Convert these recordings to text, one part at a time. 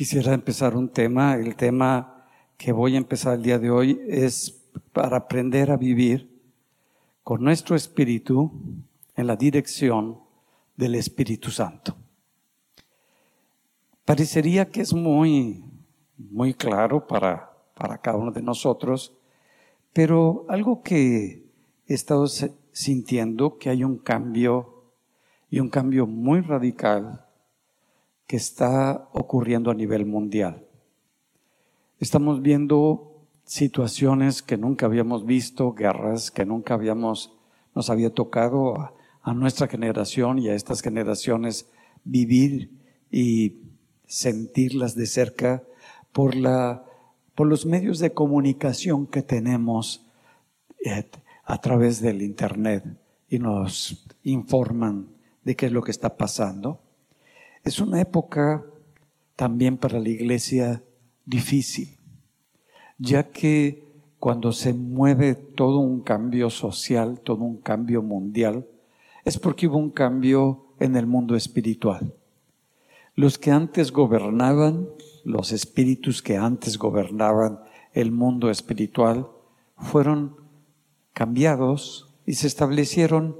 Quisiera empezar un tema. El tema que voy a empezar el día de hoy es para aprender a vivir con nuestro espíritu en la dirección del Espíritu Santo. Parecería que es muy, muy claro para, para cada uno de nosotros, pero algo que he estado sintiendo que hay un cambio y un cambio muy radical que está ocurriendo a nivel mundial. Estamos viendo situaciones que nunca habíamos visto, guerras que nunca habíamos, nos había tocado a, nuestra generación y a estas generaciones vivir y sentirlas de cerca por la, por los medios de comunicación que tenemos eh, a través del internet y nos informan de qué es lo que está pasando. Es una época también para la iglesia difícil, ya que cuando se mueve todo un cambio social, todo un cambio mundial, es porque hubo un cambio en el mundo espiritual. Los que antes gobernaban, los espíritus que antes gobernaban el mundo espiritual, fueron cambiados y se establecieron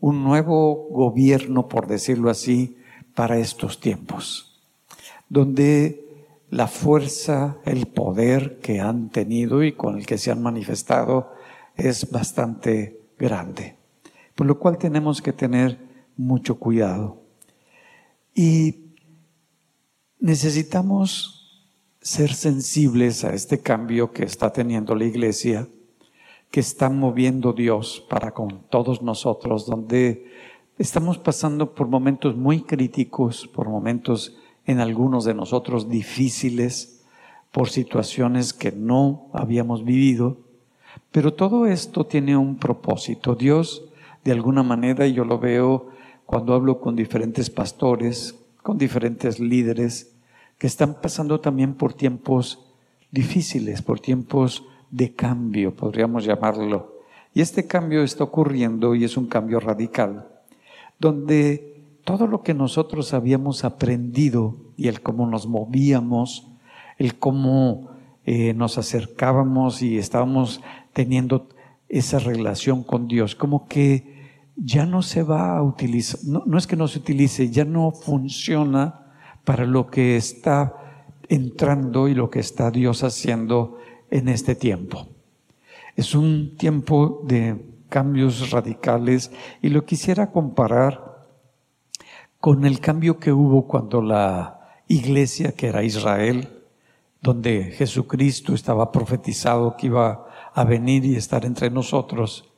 un nuevo gobierno, por decirlo así, para estos tiempos, donde la fuerza, el poder que han tenido y con el que se han manifestado es bastante grande, por lo cual tenemos que tener mucho cuidado. Y necesitamos ser sensibles a este cambio que está teniendo la iglesia, que está moviendo Dios para con todos nosotros, donde Estamos pasando por momentos muy críticos, por momentos en algunos de nosotros difíciles, por situaciones que no habíamos vivido, pero todo esto tiene un propósito. Dios, de alguna manera, yo lo veo cuando hablo con diferentes pastores, con diferentes líderes, que están pasando también por tiempos difíciles, por tiempos de cambio, podríamos llamarlo. Y este cambio está ocurriendo y es un cambio radical donde todo lo que nosotros habíamos aprendido y el cómo nos movíamos, el cómo eh, nos acercábamos y estábamos teniendo esa relación con Dios, como que ya no se va a utilizar, no, no es que no se utilice, ya no funciona para lo que está entrando y lo que está Dios haciendo en este tiempo. Es un tiempo de cambios radicales y lo quisiera comparar con el cambio que hubo cuando la iglesia, que era Israel, donde Jesucristo estaba profetizado que iba a venir y estar entre nosotros,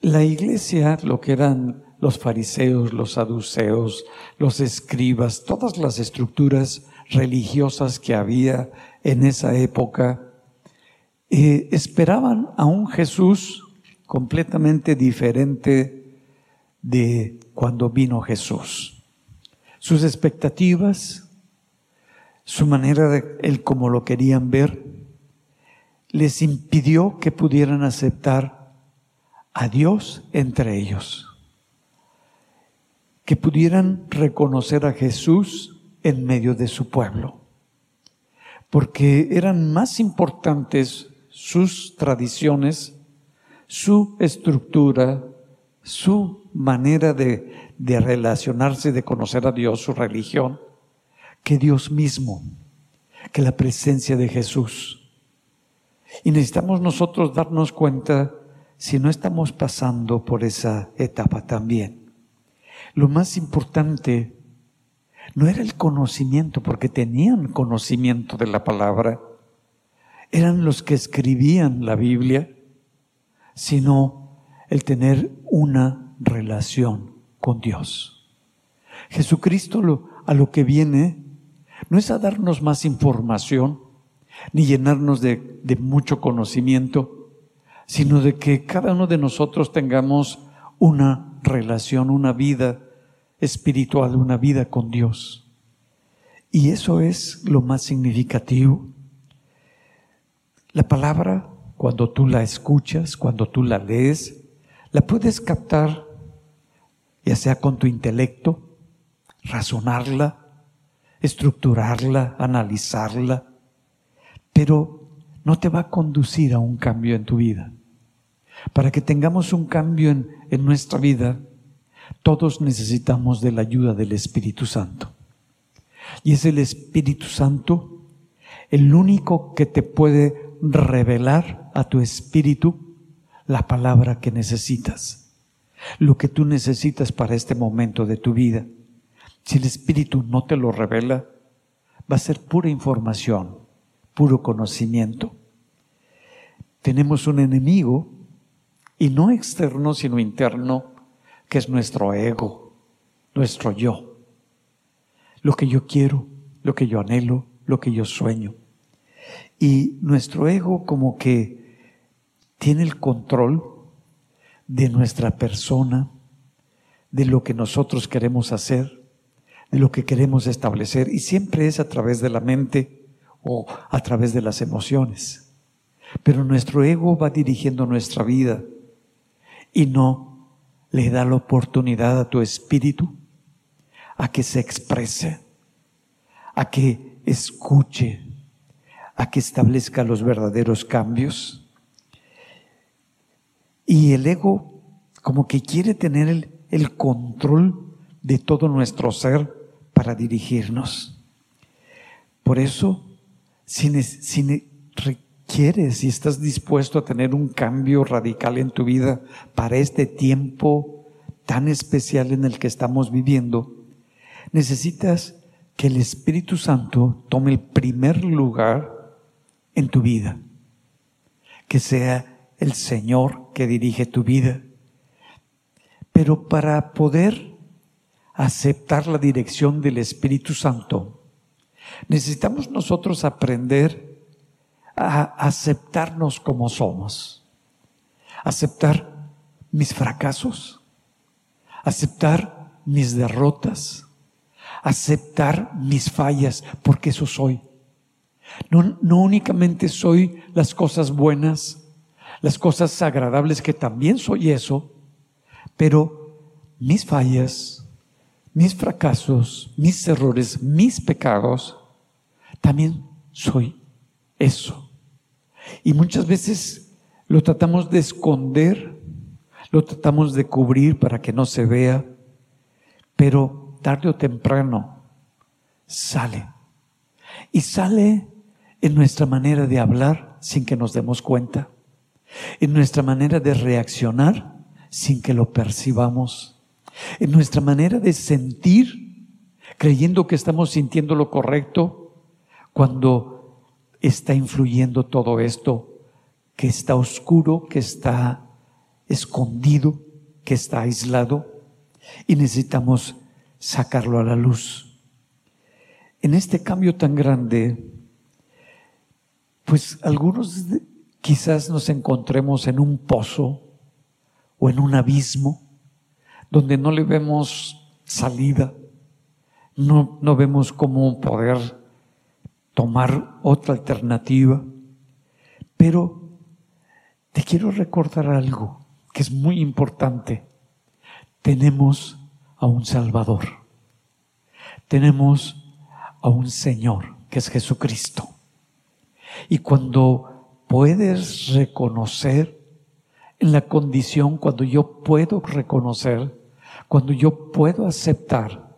la iglesia, lo que eran los fariseos, los saduceos, los escribas, todas las estructuras religiosas que había en esa época, eh, esperaban a un Jesús completamente diferente de cuando vino Jesús. Sus expectativas, su manera de él como lo querían ver, les impidió que pudieran aceptar a Dios entre ellos, que pudieran reconocer a Jesús en medio de su pueblo, porque eran más importantes sus tradiciones, su estructura, su manera de, de relacionarse, de conocer a Dios, su religión, que Dios mismo, que la presencia de Jesús. Y necesitamos nosotros darnos cuenta si no estamos pasando por esa etapa también. Lo más importante no era el conocimiento, porque tenían conocimiento de la palabra, eran los que escribían la Biblia, sino el tener una relación con Dios. Jesucristo lo, a lo que viene no es a darnos más información, ni llenarnos de, de mucho conocimiento, sino de que cada uno de nosotros tengamos una relación, una vida espiritual, una vida con Dios. Y eso es lo más significativo. La palabra cuando tú la escuchas, cuando tú la lees, la puedes captar, ya sea con tu intelecto, razonarla estructurarla, analizarla, pero no te va a conducir a un cambio en tu vida. Para que tengamos un cambio en, en nuestra vida, todos necesitamos de la ayuda del Espíritu Santo. Y es el Espíritu Santo el único que te puede revelar a tu espíritu la palabra que necesitas, lo que tú necesitas para este momento de tu vida. Si el Espíritu no te lo revela, va a ser pura información, puro conocimiento. Tenemos un enemigo, y no externo, sino interno, que es nuestro ego, nuestro yo. Lo que yo quiero, lo que yo anhelo, lo que yo sueño. Y nuestro ego como que tiene el control de nuestra persona, de lo que nosotros queremos hacer, de lo que queremos establecer, y siempre es a través de la mente o a través de las emociones. Pero nuestro ego va dirigiendo nuestra vida y no le da la oportunidad a tu espíritu a que se exprese, a que escuche, a que establezca los verdaderos cambios. Y el ego como que quiere tener el, control de todo nuestro ser para dirigirnos. Por eso, si, si requieres, si estás dispuesto a tener un cambio radical en tu vida para este tiempo tan especial en el que estamos viviendo, necesitas que el Espíritu Santo tome el primer lugar en tu vida. Que sea el Señor que dirige tu vida. Pero para poder aceptar la dirección del Espíritu Santo, necesitamos nosotros aprender a aceptarnos como somos. Aceptar mis fracasos, aceptar mis derrotas, aceptar mis fallas, porque eso soy. No, únicamente soy las cosas buenas, las cosas agradables, que también soy eso, pero mis fallas, mis fracasos, mis errores, mis pecados, también soy eso. Y muchas veces lo tratamos de esconder, lo tratamos de cubrir para que no se vea, pero tarde o temprano sale. Y sale en nuestra manera de hablar sin que nos demos cuenta, en nuestra manera de reaccionar sin que lo percibamos, en nuestra manera de sentir creyendo que estamos sintiendo lo correcto cuando está influyendo todo esto que está oscuro, que está escondido, que está aislado y necesitamos sacarlo a la luz. En este cambio tan grande, pues algunos quizás nos encontremos en un pozo o en un abismo donde no le vemos salida, no, no vemos cómo poder tomar otra alternativa. Pero te quiero recordar algo que es muy importante. Tenemos a un Salvador. Tenemos a un Señor que es Jesucristo. Y cuando puedes reconocer en la condición, cuando yo puedo reconocer, cuando yo puedo aceptar,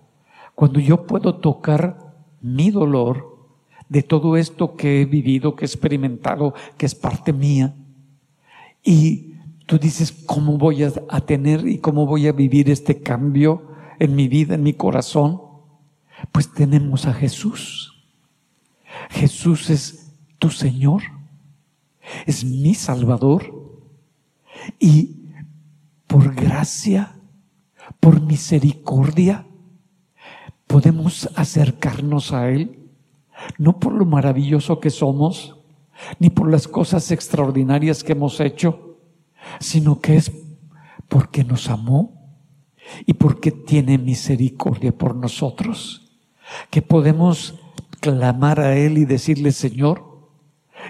cuando yo puedo tocar mi dolor de todo esto que he vivido, que he experimentado, que es parte mía, y tú dices, ¿cómo voy a, tener y cómo voy a vivir este cambio en mi vida, en mi corazón? Pues tenemos a Jesús. Jesús es tu Señor, es mi Salvador. Y por gracia, por misericordia, podemos acercarnos a Él, no por lo maravilloso que somos, ni por las cosas extraordinarias que hemos hecho, sino que es porque nos amó y porque tiene misericordia por nosotros, que podemos clamar a Él y decirle, Señor,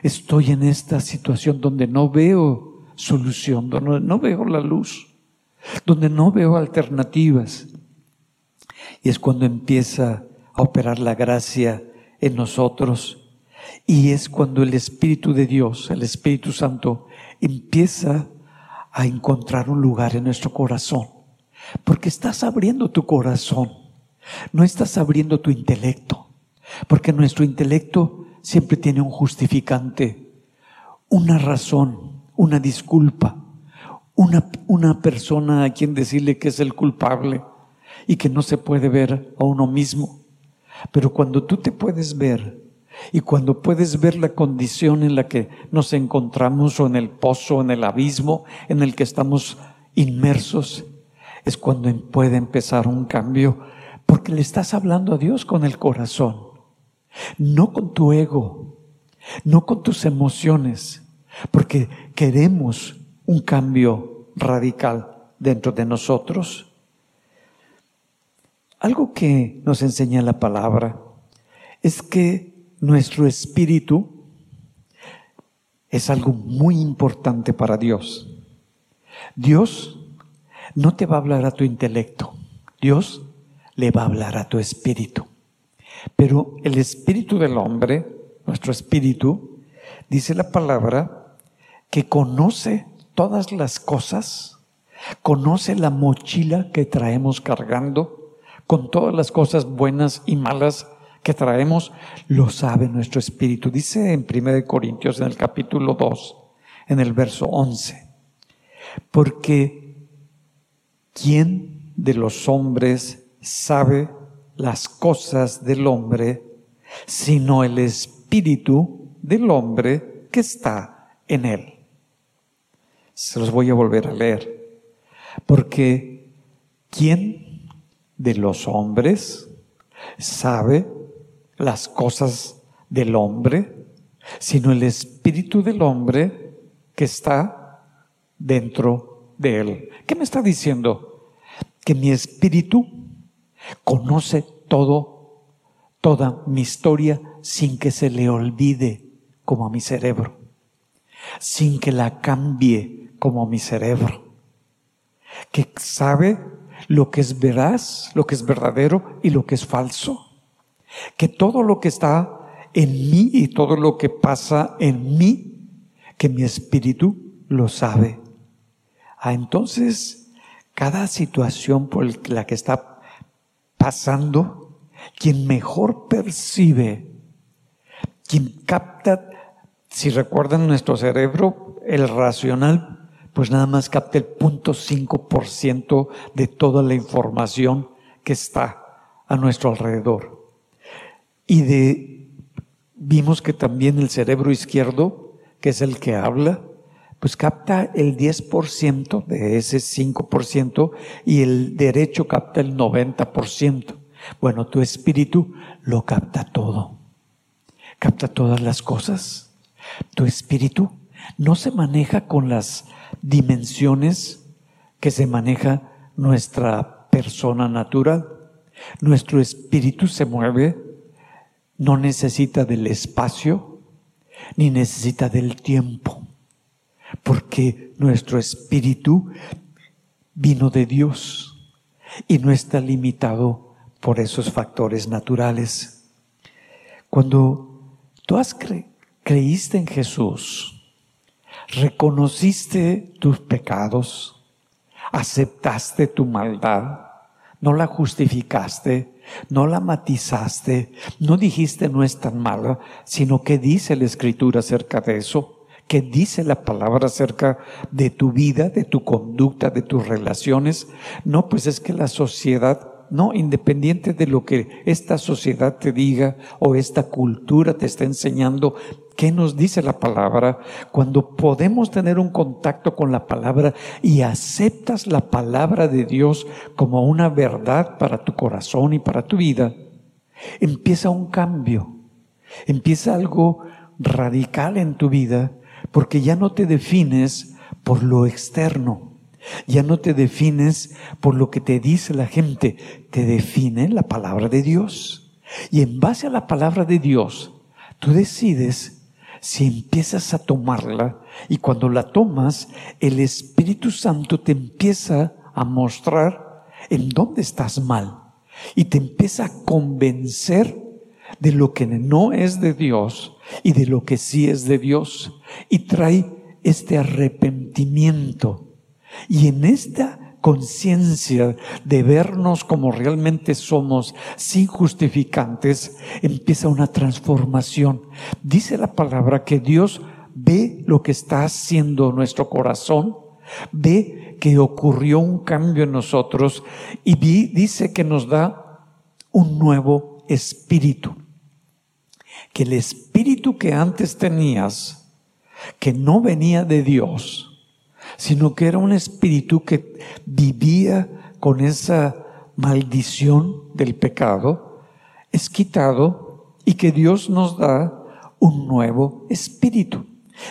estoy en esta situación donde no veo solución, donde no veo la luz, donde no veo alternativas. Y es cuando empieza a operar la gracia en nosotros. Y es cuando el Espíritu de Dios, el Espíritu Santo, empieza a encontrar un lugar en nuestro corazón. Porque estás abriendo tu corazón, no estás abriendo tu intelecto. Porque nuestro intelecto siempre tiene un justificante, una razón, una disculpa, una, una persona a quien decirle que es el culpable y que no se puede ver a uno mismo. Pero cuando tú te puedes ver y cuando puedes ver la condición en la que nos encontramos o en el pozo, en el abismo en el que estamos inmersos, es cuando puede empezar un cambio, porque le estás hablando a Dios con el corazón, no con tu ego, no con tus emociones, porque queremos un cambio radical dentro de nosotros. Algo que nos enseña la palabra es que nuestro espíritu es algo muy importante para Dios. Dios no te va a hablar a tu intelecto, Dios le va a hablar a tu espíritu. Pero el espíritu del hombre, nuestro espíritu, dice la palabra que conoce todas las cosas, conoce la mochila que traemos cargando, con todas las cosas buenas y malas que traemos, lo sabe nuestro espíritu. Dice en 1 Corintios en el capítulo 2, en el verso 11, porque ¿quién de los hombres sabe las cosas del hombre, sino el espíritu del hombre que está en él? Se los voy a volver a leer. Porque ¿quién de los hombres, sabe las cosas del hombre, sino el espíritu del hombre que está dentro de él. ¿Qué me está diciendo? Que mi espíritu conoce todo, toda mi historia sin que se le olvide como a mi cerebro, sin que la cambie como a mi cerebro, que sabe lo que es veraz, lo que es verdadero y lo que es falso. Que todo lo que está en mí y todo lo que pasa en mí, que mi espíritu lo sabe. Ah, entonces, cada situación por la que está pasando, quien mejor percibe, quien capta, si recuerdan nuestro cerebro, el racional pues nada más capta el 0.5% de toda la información que está a nuestro alrededor. Y de, vimos que también el cerebro izquierdo, que es el que habla, pues capta el 10% de ese 5% y el derecho capta el 90%. Bueno, tu espíritu lo capta todo. Capta todas las cosas. Tu espíritu no se maneja con las dimensiones que se maneja nuestra persona natural. Nuestro espíritu se mueve, no necesita del espacio, ni necesita del tiempo, porque nuestro espíritu vino de Dios y no está limitado por esos factores naturales. Cuando tú has creíste en Jesús, reconociste tus pecados, aceptaste tu maldad, no la justificaste, no la matizaste, no dijiste no es tan mala, sino que dice la escritura acerca de eso, que dice la palabra acerca de tu vida, de tu conducta, de tus relaciones. No, pues es que la sociedad no, independiente de lo que esta sociedad te diga o esta cultura te está enseñando, ¿qué nos dice la palabra? Cuando podemos tener un contacto con la palabra y aceptas la palabra de Dios como una verdad para tu corazón y para tu vida, empieza un cambio, empieza algo radical en tu vida, porque ya no te defines por lo externo ya no te defines por lo que te dice la gente, te define la palabra de Dios. Y en base a la palabra de Dios, tú decides si empiezas a tomarla y cuando la tomas, el Espíritu Santo te empieza a mostrar en dónde estás mal. y te empieza a convencer de lo que no es de Dios y de lo que sí es de Dios y trae este arrepentimiento. Y en esta conciencia de vernos como realmente somos, sin justificantes, empieza una transformación. Dice la palabra que Dios ve lo que está haciendo nuestro corazón, ve que ocurrió un cambio en nosotros y dice que nos da un nuevo espíritu. Que el espíritu que antes tenías, que no venía de Dios, sino que era un espíritu que vivía con esa maldición del pecado, es quitado y que Dios nos da un nuevo espíritu.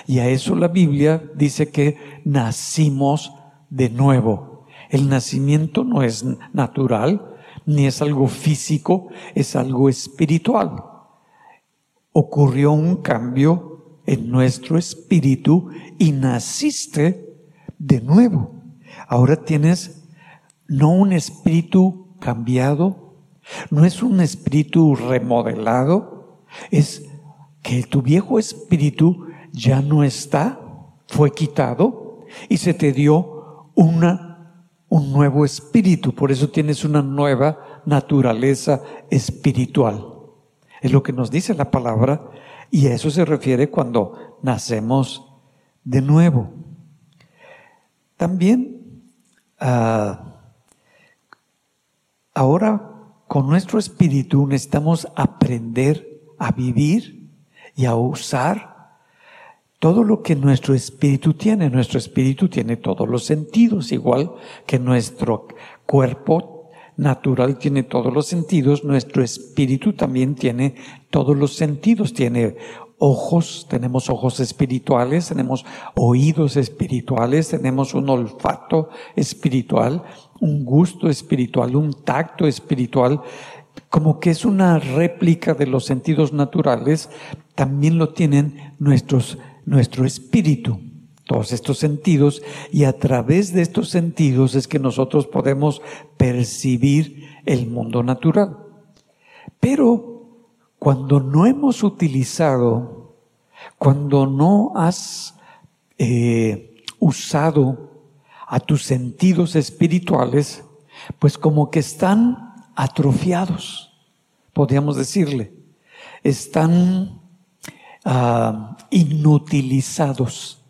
Y a eso la Biblia dice que nacimos de nuevo. El nacimiento no es natural, ni es algo físico, es algo espiritual. Ocurrió un cambio en nuestro espíritu y naciste de nuevo. Ahora tienes no un espíritu cambiado, no es un espíritu remodelado, es que tu viejo espíritu ya no está, fue quitado y se te dio una, un nuevo espíritu. Por eso tienes una nueva naturaleza espiritual. Es lo que nos dice la palabra y a eso se refiere cuando nacemos de nuevo. También ah, ahora con nuestro espíritu necesitamos aprender a vivir y a usar todo lo que nuestro espíritu tiene. Nuestro espíritu tiene todos los sentidos, igual que nuestro cuerpo natural tiene todos los sentidos, nuestro espíritu también tiene todos los sentidos, tiene ojos, tenemos ojos espirituales, tenemos oídos espirituales, tenemos un olfato espiritual, un gusto espiritual, un tacto espiritual, como que es una réplica de los sentidos naturales, también lo tienen nuestros, nuestro espíritu, todos estos sentidos, y a través de estos sentidos es que nosotros podemos percibir el mundo natural. Pero cuando no hemos utilizado, cuando no has eh, usado a tus sentidos espirituales, pues como que están atrofiados, podríamos decirle, están ah, inutilizados.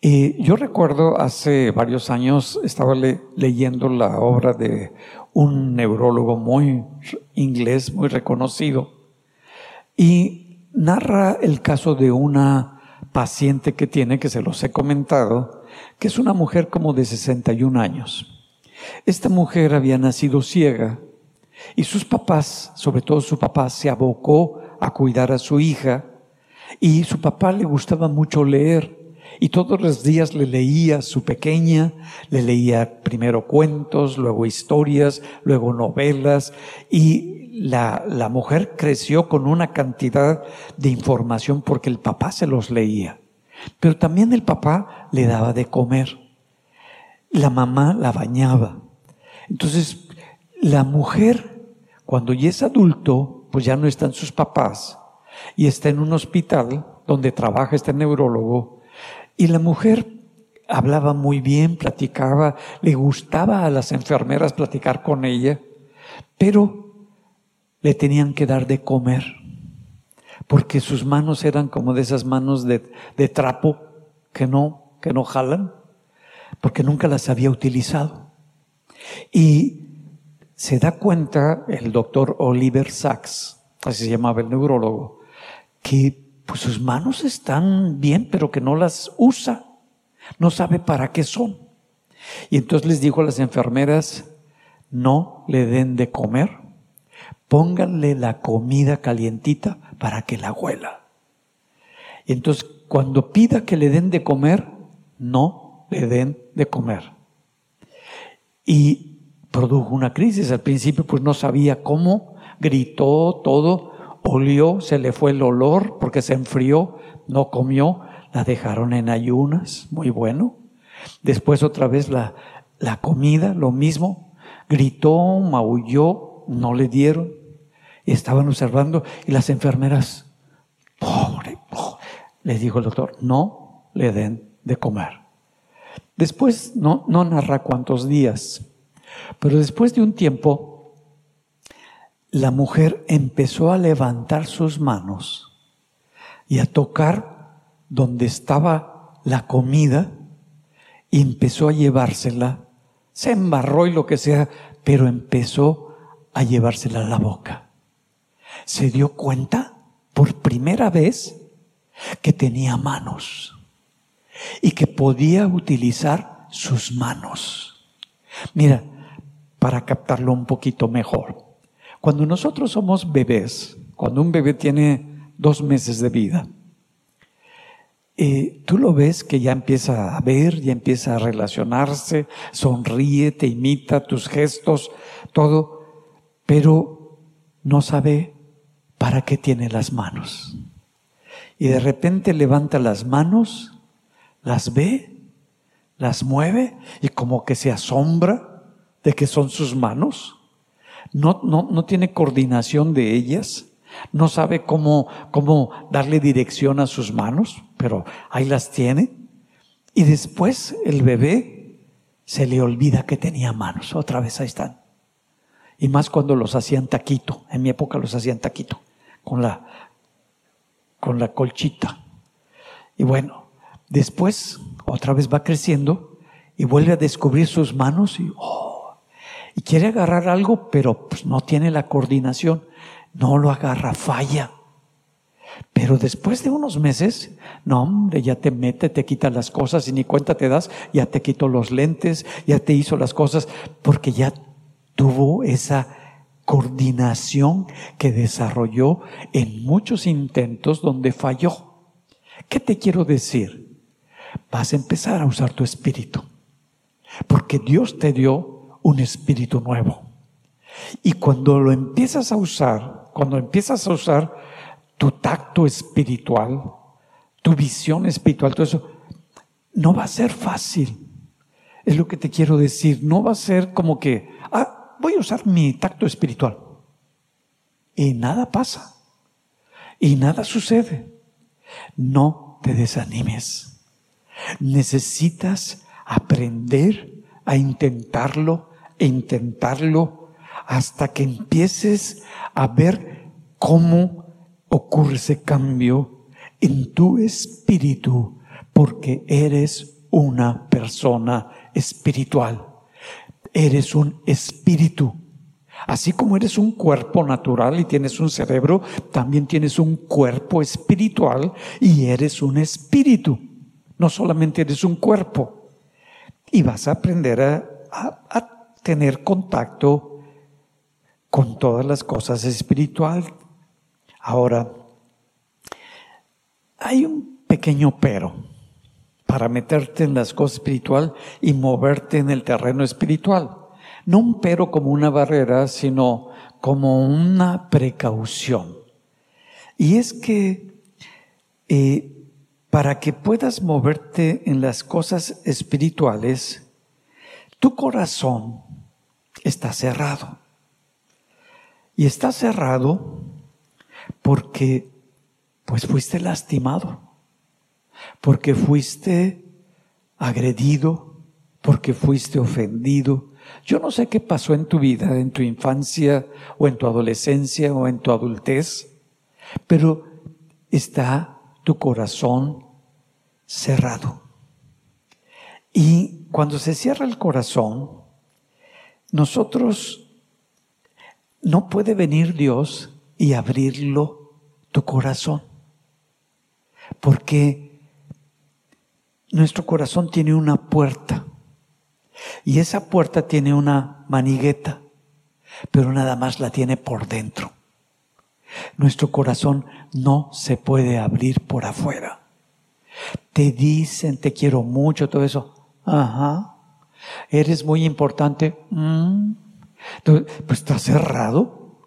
Eh, yo recuerdo hace varios años estaba leyendo la obra de un neurólogo muy inglés, muy reconocido, y narra el caso de una paciente que tiene, que se los he comentado, que es una mujer como de 61 años. Esta mujer había nacido ciega y sus papás, sobre todo su papá, se abocó a cuidar a su hija y su papá le gustaba mucho leer y todos los días le leía su pequeña, le leía primero cuentos, luego historias, luego novelas y la, la mujer creció con una cantidad de información porque el papá se los leía. Pero también el papá le daba de comer. La mamá la bañaba. Entonces, la mujer, cuando ya es adulto, pues ya no están sus papás y está en un hospital donde trabaja este neurólogo. Y la mujer hablaba muy bien, platicaba, le gustaba a las enfermeras platicar con ella, pero le tenían que dar de comer, porque sus manos eran como de esas manos de, de trapo que no, que no jalan, porque nunca las había utilizado. Y se da cuenta el doctor Oliver Sacks, así se llamaba el neurólogo, que pues sus manos están bien, pero que no las usa, no sabe para qué son. Y entonces les dijo a las enfermeras, no le den de comer pónganle la comida calientita para que la huela. Y entonces, cuando pida que le den de comer, no le den de comer. Y produjo una crisis. Al principio, pues no sabía cómo, gritó todo, olió, se le fue el olor porque se enfrió, no comió, la dejaron en ayunas, muy bueno. Después otra vez la, la comida, lo mismo, gritó, maulló, no le dieron. Estaban observando y las enfermeras, pobre, pobre, le dijo el doctor, no le den de comer. Después, no, no narra cuántos días, pero después de un tiempo, la mujer empezó a levantar sus manos y a tocar donde estaba la comida y empezó a llevársela. Se embarró y lo que sea, pero empezó a llevársela a la boca. Se dio cuenta por primera vez que tenía manos y que podía utilizar sus manos. Mira, para captarlo un poquito mejor. Cuando nosotros somos bebés, cuando un bebé tiene dos meses de vida, eh, tú lo ves que ya empieza a ver, ya empieza a relacionarse, sonríe, te imita tus gestos, todo, pero no sabe para qué tiene las manos. Y de repente levanta las manos, las ve, las mueve y como que se asombra de que son sus manos. No, no, no tiene coordinación de ellas, no sabe cómo, cómo darle dirección a sus manos, pero ahí las tiene. Y después el bebé se le olvida que tenía manos. Otra vez ahí están. Y más cuando los hacían taquito. En mi época los hacían taquito. Con la, con la colchita. Y bueno, después otra vez va creciendo y vuelve a descubrir sus manos y, oh, y quiere agarrar algo, pero pues, no tiene la coordinación no lo agarra, falla. Pero después de unos meses, no, hombre, ya te mete, te quita las cosas y ni cuenta te das, ya te quitó los lentes, ya te hizo las cosas, porque ya tuvo esa coordinación que desarrolló en muchos intentos donde falló. ¿Qué te quiero decir? Vas a empezar a usar tu espíritu, porque Dios te dio un espíritu nuevo. Y cuando lo empiezas a usar, cuando empiezas a usar tu tacto espiritual, tu visión espiritual, todo eso, no va a ser fácil. Es lo que te quiero decir. No va a ser como que, ah, voy a usar mi tacto espiritual. Y nada pasa. Y nada sucede. No te desanimes. Necesitas aprender a intentarlo, e intentarlo hasta que empieces a ver cómo ocurre ese cambio en tu espíritu, porque eres una persona espiritual. Eres un espíritu. Así como eres un cuerpo natural y tienes un cerebro, también tienes un cuerpo espiritual y eres un espíritu. No solamente eres un cuerpo. Y vas a aprender a, a tener contacto con todas las cosas espiritual. Ahora, hay un pequeño pero para meterte en las cosas espiritual y moverte en el terreno espiritual. No un pero como una barrera, sino como una precaución. Y es que eh, para que puedas moverte en las cosas espirituales, tu corazón está cerrado. Y está cerrado porque pues fuiste lastimado, porque fuiste agredido, porque fuiste ofendido. Yo no sé qué pasó en tu vida, en tu infancia o en tu adolescencia o en tu adultez, pero está tu corazón cerrado. Y cuando se cierra el corazón, nosotros no puede venir Dios y abrirlo tu corazón. Porque nuestro corazón tiene una puerta. Y esa puerta tiene una manigueta, pero nada más la tiene por dentro. Nuestro corazón no se puede abrir por afuera. Te dicen, te quiero mucho, todo eso. Ajá. Eres muy importante. Mm. Entonces, pues está cerrado.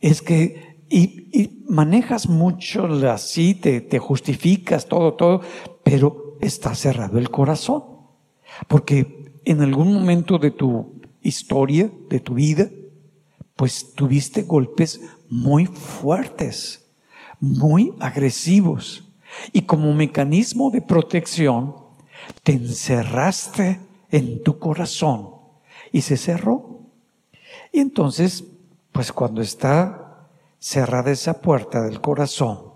Es que, y, manejas mucho así, te, te justificas, todo, todo, pero está cerrado el corazón. Porque en algún momento de tu historia, de tu vida, pues tuviste golpes muy fuertes, muy agresivos. Y como mecanismo de protección, te encerraste en tu corazón y se cerró. Y entonces, pues cuando está cerrada esa puerta del corazón,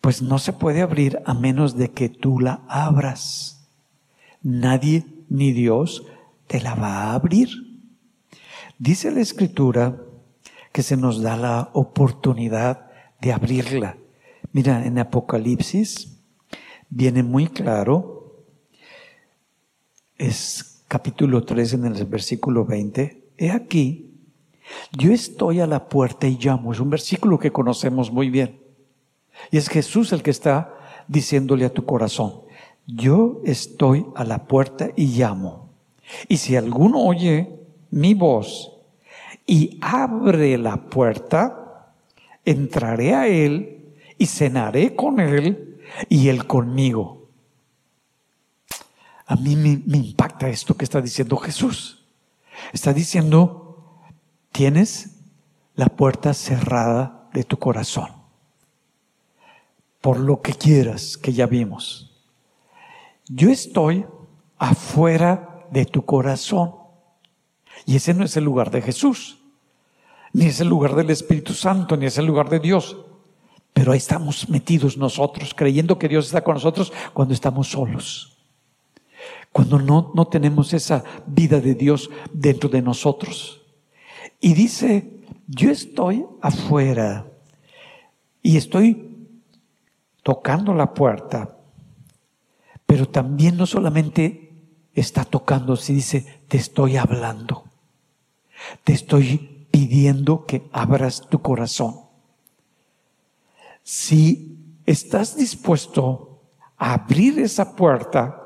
pues no se puede abrir a menos de que tú la abras. Nadie ni Dios te la va a abrir. Dice la escritura que se nos da la oportunidad de abrirla. Mira, en Apocalipsis viene muy claro, es capítulo 3 en el versículo 20, he aquí, yo estoy a la puerta y llamo, es un versículo que conocemos muy bien. Y es Jesús el que está diciéndole a tu corazón, yo estoy a la puerta y llamo. Y si alguno oye mi voz y abre la puerta, entraré a él y cenaré con él y él conmigo. A mí me, impacta esto que está diciendo Jesús. Está diciendo, tienes la puerta cerrada de tu corazón por lo que quieras que ya vimos. Yo estoy afuera de tu corazón. Y ese no es el lugar de Jesús, ni es el lugar del Espíritu Santo, ni es el lugar de Dios. Pero ahí estamos metidos nosotros, creyendo que Dios está con nosotros cuando estamos solos. Cuando no, no tenemos esa vida de Dios dentro de nosotros. Y dice, yo estoy afuera y estoy tocando la puerta, pero también no solamente está tocando, si dice, te estoy hablando, te estoy pidiendo que abras tu corazón. Si estás dispuesto a abrir esa puerta,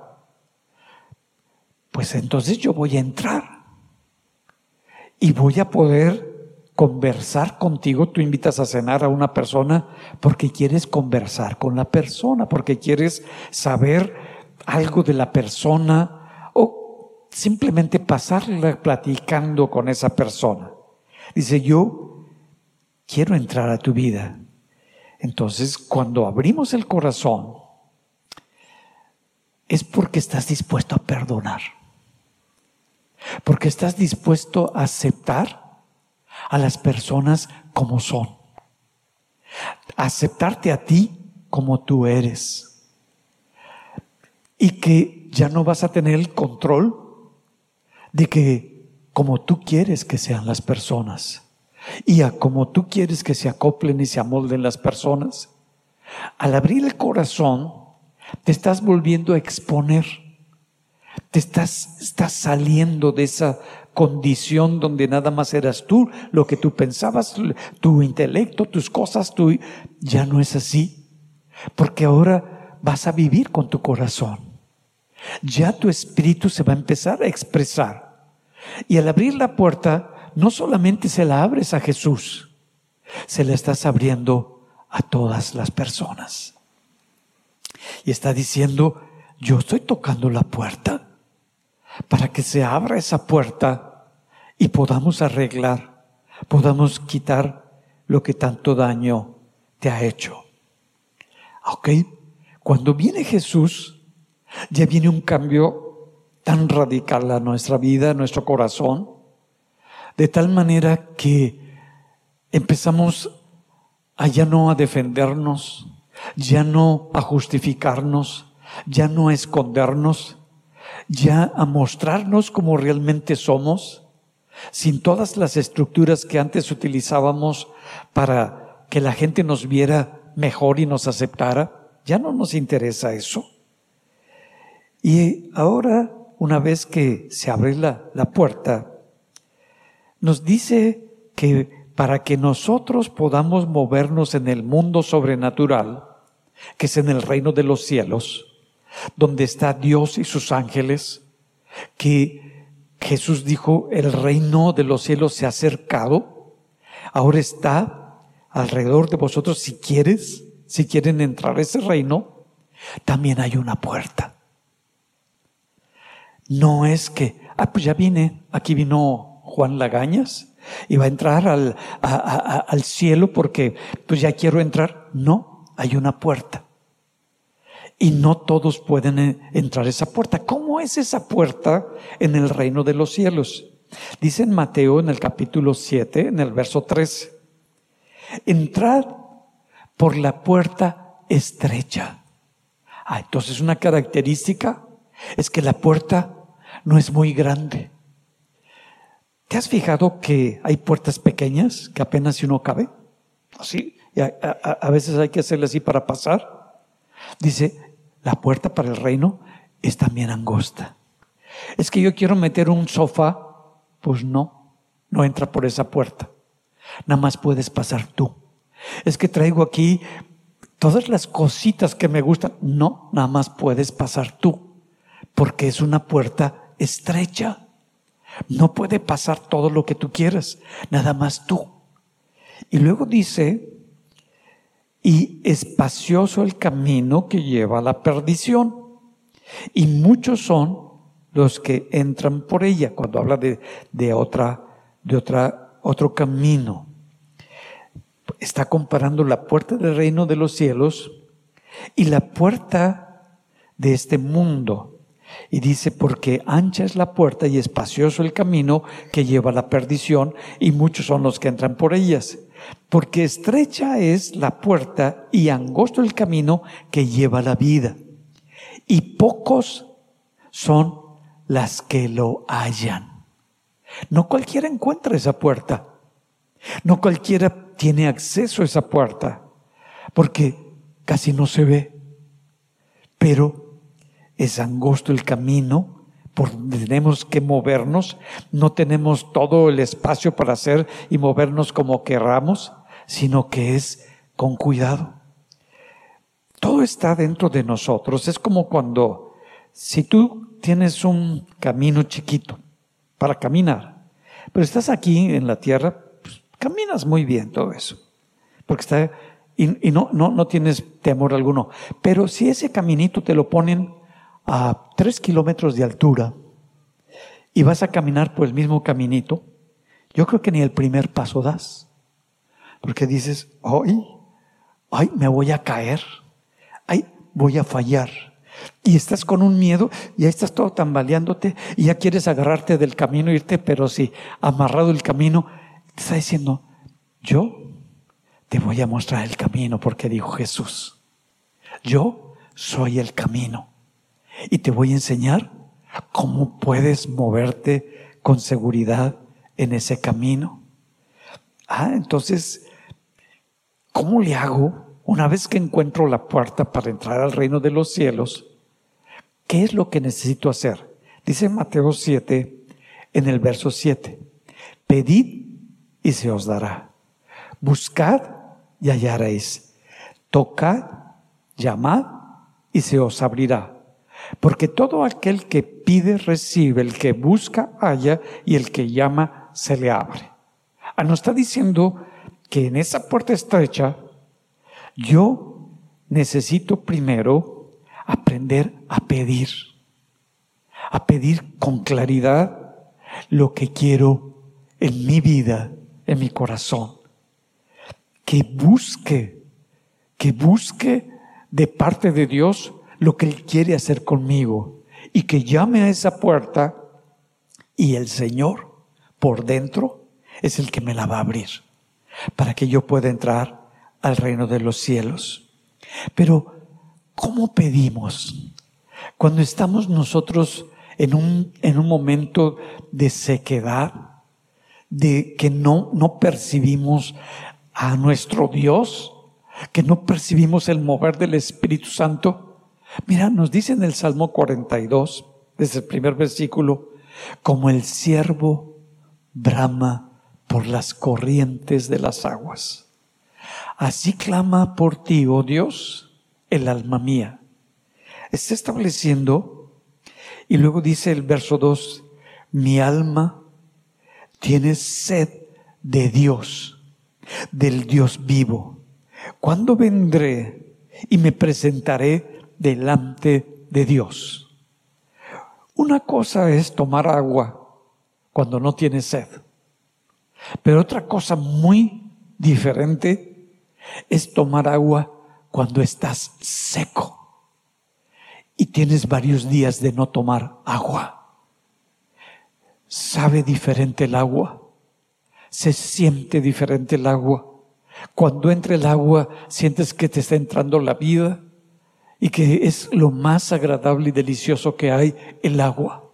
pues entonces yo voy a entrar y voy a poder conversar contigo, tú invitas a cenar a una persona porque quieres conversar con la persona, porque quieres saber algo de la persona o simplemente pasarla platicando con esa persona. Dice, yo quiero entrar a tu vida. Entonces, cuando abrimos el corazón, es porque estás dispuesto a perdonar, porque estás dispuesto a aceptar a las personas como son. Aceptarte a ti como tú eres. Y que ya no vas a tener el control de que como tú quieres que sean las personas y a como tú quieres que se acoplen y se amolden las personas. Al abrir el corazón, te estás volviendo a exponer. Te estás, estás saliendo de esa condición donde nada más eras tú, lo que tú pensabas, tu intelecto, tus cosas, tú, ya no es así. Porque ahora vas a vivir con tu corazón. Ya tu espíritu se va a empezar a expresar. Y al abrir la puerta, no solamente se la abres a Jesús, se la estás abriendo a todas las personas. Y está diciendo, yo estoy tocando la puerta para que se abra esa puerta y podamos arreglar, podamos quitar lo que tanto daño te ha hecho. ¿Ok? Cuando viene Jesús, ya viene un cambio tan radical a nuestra vida, a nuestro corazón, de tal manera que empezamos ya no a defendernos, ya no a justificarnos, ya no a escondernos, ya a mostrarnos como realmente somos sin todas las estructuras que antes utilizábamos para que la gente nos viera mejor y nos aceptara, ya no nos interesa eso. Y ahora, una vez que se abre la, la puerta, nos dice que para que nosotros podamos movernos en el mundo sobrenatural, que es en el reino de los cielos, donde está Dios y sus ángeles, que Jesús dijo, el reino de los cielos se ha acercado, ahora está alrededor de vosotros si quieres, si quieren entrar a ese reino, también hay una puerta. No es que, ah, pues ya vine, aquí vino Juan Lagañas y va a entrar al, al cielo porque pues ya quiero entrar. No, hay una puerta. Y no todos pueden eh, entrar a esa puerta. ¿Cómo es esa puerta en el reino de los cielos? Dice en Mateo en el capítulo 7, en el verso 13, entrad por la puerta estrecha. Ah, entonces una característica es que la puerta no es muy grande. ¿Te has fijado que hay puertas pequeñas que apenas si uno cabe? Así, a, veces hay que hacerle así para pasar. Dice, la puerta para el reino es también angosta. Es que yo quiero meter un sofá, pues no, no entra por esa puerta. Nada más puedes pasar tú. Es que traigo aquí todas las cositas que me gustan. No, nada más puedes pasar tú, porque es una puerta estrecha. No puede pasar todo lo que tú quieras, nada más tú. Y luego dice, y espacioso el camino que lleva a la perdición. Y muchos son los que entran por ella, cuando habla de, de otra, de otra, otro camino. Está comparando la puerta del reino de los cielos y la puerta de este mundo. Y dice, porque ancha es la puerta y espacioso el camino que lleva a la perdición, y muchos son los que entran por ellas. Porque estrecha es la puerta y angosto el camino que lleva la vida. Y pocos son las que lo hallan. No cualquiera encuentra esa puerta. No cualquiera tiene acceso a esa puerta. Porque casi no se ve. Pero es angosto el camino, por tenemos que movernos, no tenemos todo el espacio para hacer y movernos como querramos, sino que es con cuidado. Todo está dentro de nosotros. Es como cuando, si tú tienes un camino chiquito para caminar, pero estás aquí en la tierra, pues, caminas muy bien todo eso, porque está, y, y no, no, no tienes temor alguno. Pero si ese caminito te lo ponen a tres kilómetros de altura y vas a caminar por el mismo caminito, yo creo que ni el primer paso das. Porque dices, ay, ay, me voy a caer, ay, voy a fallar. Y estás con un miedo y ahí estás todo tambaleándote y ya quieres agarrarte del camino, irte, pero si amarrado el camino, te está diciendo, yo te voy a mostrar el camino porque dijo Jesús, yo soy el camino y te voy a enseñar cómo puedes moverte con seguridad en ese camino. Ah, entonces, ¿cómo le hago una vez que encuentro la puerta para entrar al reino de los cielos? ¿Qué es lo que necesito hacer? Dice Mateo 7, en el verso 7, pedid y se os dará. Buscad y hallaréis. Tocad, llamad y se os abrirá. Porque todo aquel que pide recibe, el que busca halla y el que llama se le abre. Ah, nos está diciendo que en esa puerta estrecha yo necesito primero aprender a pedir, a pedir con claridad lo que quiero en mi vida, en mi corazón. Que busque, que busque de parte de Dios lo que Él quiere hacer conmigo y que llame a esa puerta y el Señor por dentro es el que me la va a abrir para que yo pueda entrar al reino de los cielos. Pero, ¿cómo pedimos? Cuando estamos nosotros en un, en un momento de sequedad, de que no, no percibimos a nuestro Dios, que no percibimos el mover del Espíritu Santo, Mira, nos dice en el Salmo 42, desde el primer versículo, como el siervo brama por las corrientes de las aguas. Así clama por ti, oh Dios, el alma mía. Está estableciendo, y luego dice el verso 2, mi alma tiene sed de Dios, del Dios vivo. ¿Cuándo vendré y me presentaré delante de Dios. Una cosa es tomar agua cuando no tienes sed. Pero otra cosa muy diferente es tomar agua cuando estás seco y tienes varios días de no tomar agua. Sabe diferente el agua, se siente diferente el agua. Cuando entra el agua, sientes que te está entrando la vida y que es lo más agradable y delicioso que hay, el agua.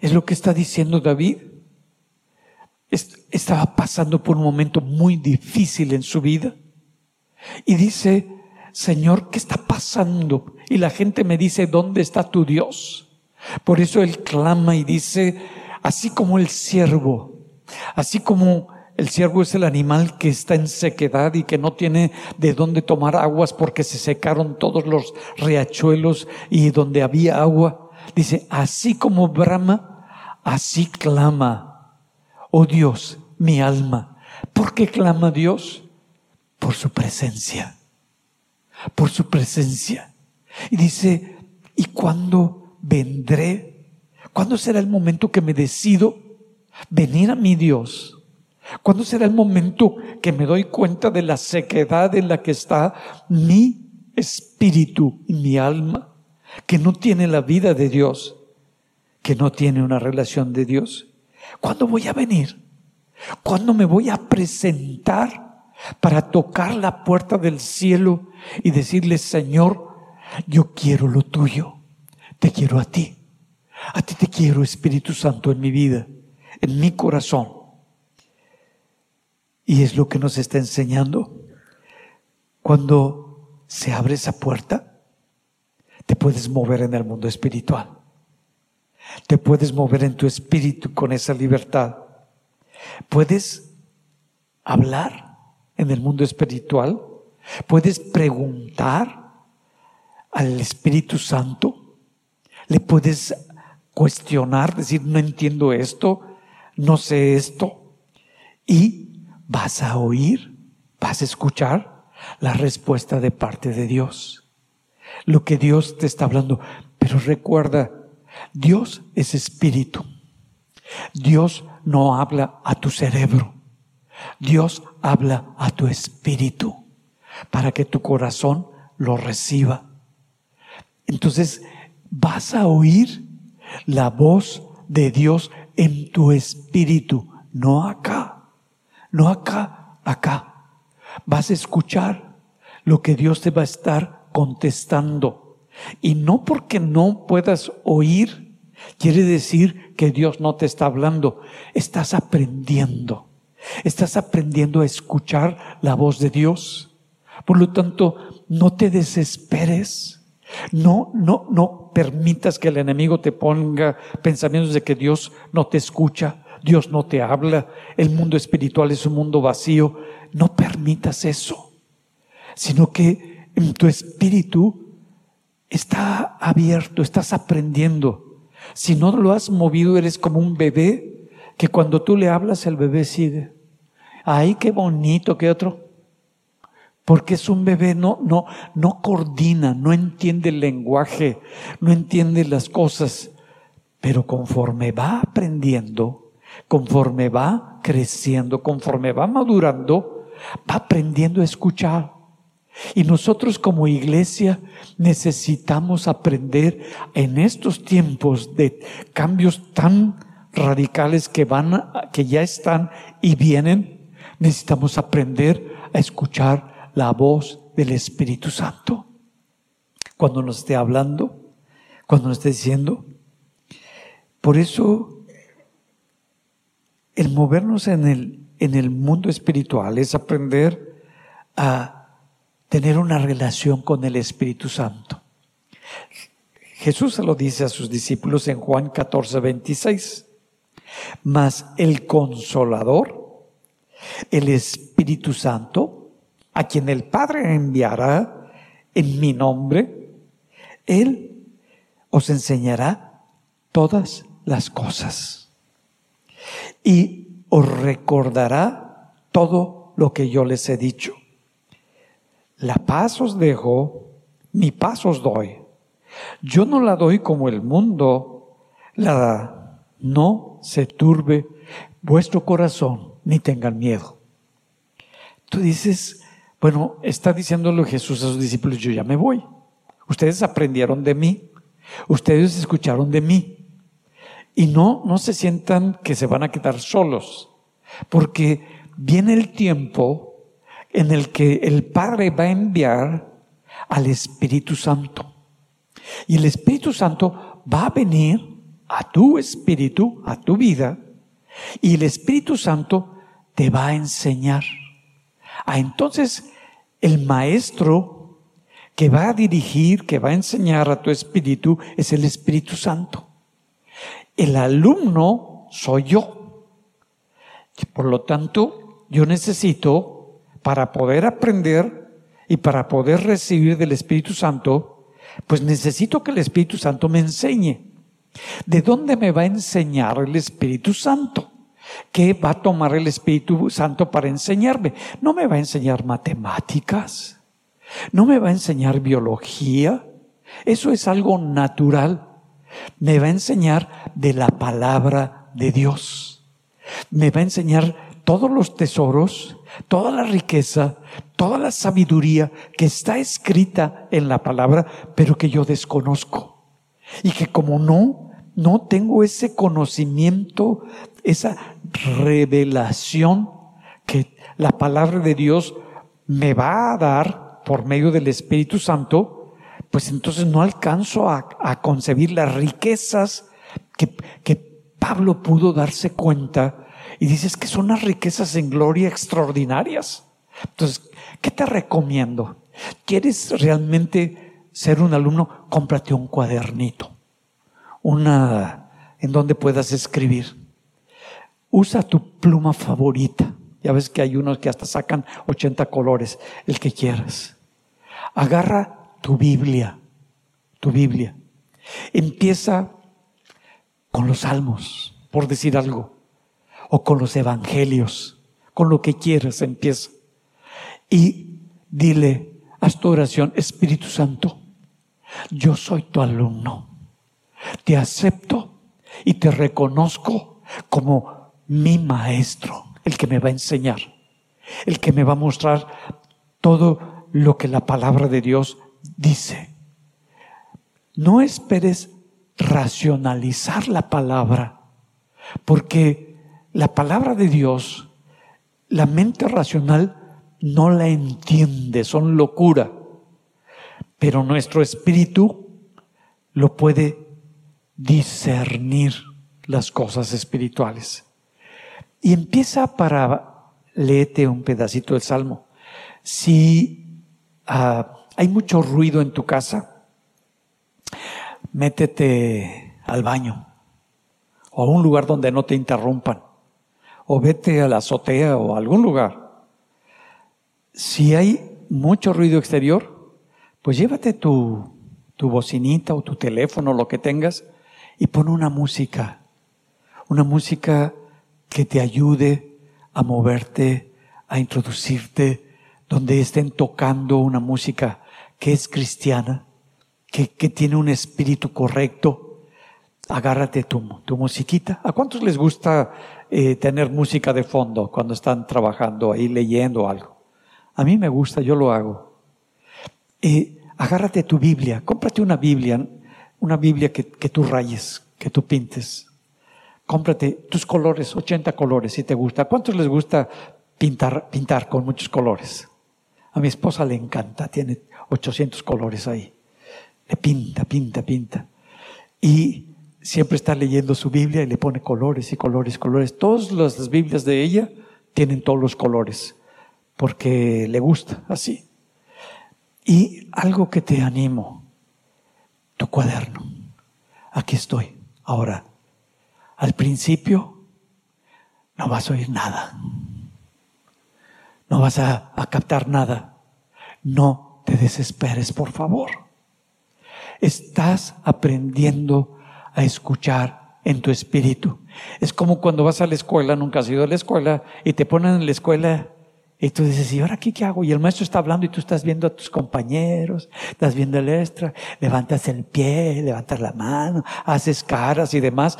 Es lo que está diciendo David. Estaba pasando por un momento muy difícil en su vida. Y dice, Señor, ¿qué está pasando? Y la gente me dice, ¿dónde está tu Dios? Por eso él clama y dice, así como el siervo, así como el ciervo es el animal que está en sequedad y que no tiene de dónde tomar aguas porque se secaron todos los riachuelos y donde había agua. Dice, así como brama, así clama. Oh Dios, mi alma. ¿Por qué clama Dios? Por su presencia. Por su presencia. Y dice, ¿y cuándo vendré? ¿Cuándo será el momento que me decido venir a mi Dios? ¿Cuándo será el momento que me doy cuenta de la sequedad en la que está mi espíritu y mi alma? Que no tiene la vida de Dios, que no tiene una relación de Dios. ¿Cuándo voy a venir? ¿Cuándo me voy a presentar para tocar la puerta del cielo y decirle, Señor, yo quiero lo tuyo, te quiero a ti, a ti te quiero Espíritu Santo en mi vida, en mi corazón. Y es lo que nos está enseñando. Cuando se abre esa puerta, te puedes mover en el mundo espiritual. Te puedes mover en tu espíritu con esa libertad. Puedes hablar en el mundo espiritual. Puedes preguntar al Espíritu Santo. Le puedes cuestionar, decir, no entiendo esto, no sé esto. Y vas a oír, vas a escuchar la respuesta de parte de Dios. Lo que Dios te está hablando. Pero recuerda, Dios es espíritu. Dios no habla a tu cerebro. Dios habla a tu espíritu para que tu corazón lo reciba. Entonces vas a oír la voz de Dios en tu espíritu, no acá. No acá, acá. Vas a escuchar lo que Dios te va a estar contestando. Y no porque no puedas oír, quiere decir que Dios no te está hablando. Estás aprendiendo. Estás aprendiendo a escuchar la voz de Dios. Por lo tanto, no te desesperes. No, no, no permitas que el enemigo te ponga pensamientos de que Dios no te escucha. Dios no te habla, el mundo espiritual es un mundo vacío. No permitas eso, sino que en tu espíritu está abierto, estás aprendiendo. Si no lo has movido, eres como un bebé que cuando tú le hablas, el bebé sigue. Ay, qué bonito, qué otro. Porque es un bebé, no, no, no coordina, no entiende el lenguaje, no entiende las cosas. Pero conforme va aprendiendo, conforme va creciendo, conforme va madurando, va aprendiendo a escuchar. Y nosotros como iglesia necesitamos aprender en estos tiempos de cambios tan radicales que van, que ya están y vienen, necesitamos aprender a escuchar la voz del Espíritu Santo. Cuando nos esté hablando, cuando nos esté diciendo. Por eso el movernos en el, en el mundo espiritual es aprender a tener una relación con el Espíritu Santo. Jesús se lo dice a sus discípulos en Juan 14, 26. Mas el consolador, el Espíritu Santo, a quien el Padre enviará en mi nombre, Él os enseñará todas las cosas y os recordará todo lo que yo les he dicho. La paz os dejo, mi paz os doy. Yo no la doy como el mundo la da. No se turbe vuestro corazón ni tengan miedo. Tú dices, bueno, está diciéndolo Jesús a sus discípulos, yo ya me voy. Ustedes aprendieron de mí, ustedes escucharon de mí. Y no, no se sientan que se van a quedar solos, porque viene el tiempo en el que el Padre va a enviar al Espíritu Santo. Y el Espíritu Santo va a venir a tu espíritu, a tu vida, y el Espíritu Santo te va a enseñar. Ah, entonces, el maestro que va a dirigir, que va a enseñar a tu espíritu, es el Espíritu Santo. El alumno soy yo. Por lo tanto, yo necesito, para poder aprender y para poder recibir del Espíritu Santo, pues necesito que el Espíritu Santo me enseñe. ¿De dónde me va a enseñar el Espíritu Santo? ¿Qué va a tomar el Espíritu Santo para enseñarme? No me va a enseñar matemáticas, no me va a enseñar biología, eso es algo natural. Me va a enseñar de la palabra de Dios. Me va a enseñar todos los tesoros, toda la riqueza, toda la sabiduría que está escrita en la palabra, pero que yo desconozco. Y que como no, no tengo ese conocimiento, esa revelación que la palabra de Dios me va a dar por medio del Espíritu Santo, pues entonces no alcanzo a, concebir las riquezas que, que Pablo pudo darse cuenta y dices que son unas riquezas en gloria extraordinarias. Entonces, ¿qué te recomiendo? ¿Quieres realmente ser un alumno? Cómprate un cuadernito, una en donde puedas escribir. Usa tu pluma favorita. Ya ves que hay unos que hasta sacan 80 colores, el que quieras. Agarra tu Biblia, tu Biblia. Empieza con los salmos, por decir algo, o con los evangelios, con lo que quieras, empieza. Y dile, haz tu oración, Espíritu Santo, yo soy tu alumno, te acepto y te reconozco como mi maestro, el que me va a enseñar, el que me va a mostrar todo lo que la palabra de Dios dice. No esperes racionalizar la palabra, porque la palabra de Dios, la mente racional no la entiende, son locura, pero nuestro espíritu lo puede discernir las cosas espirituales. Y empieza para, léete un pedacito del Salmo. Si ah, hay mucho ruido en tu casa, métete al baño o a un lugar donde no te interrumpan o vete a la azotea o a algún lugar. Si hay mucho ruido exterior, pues llévate tu, tu bocinita o tu teléfono, lo que tengas, y pon una música, una música que te ayude a moverte, a introducirte, donde estén tocando una música que es cristiana, que, tiene un espíritu correcto. Agárrate tu, tu musiquita. ¿A cuántos les gusta eh, tener música de fondo cuando están trabajando ahí leyendo algo? A mí me gusta, yo lo hago. Eh, agárrate tu Biblia, cómprate una Biblia, una Biblia que, que tú rayes, que tú pintes. Cómprate tus colores, 80 colores, si te gusta. ¿Cuántos les gusta pintar, pintar con muchos colores? A mi esposa le encanta, tiene 800 colores ahí. Le pinta, pinta, pinta. Y siempre está leyendo su Biblia y le pone colores y colores, colores. Todas las Biblias de ella tienen todos los colores, porque le gusta así. Y algo que te animo, tu cuaderno. Aquí estoy, ahora al principio no vas a oír nada. No vas a, captar nada. No desesperes, por favor. Estás aprendiendo a escuchar en tu espíritu. Es como cuando vas a la escuela, nunca has ido a la escuela, y te ponen en la escuela y tú dices, ¿y ahora qué, qué hago? Y el maestro está hablando y tú estás viendo a tus compañeros, estás viendo el extra, levantas el pie, levantas la mano, haces caras y demás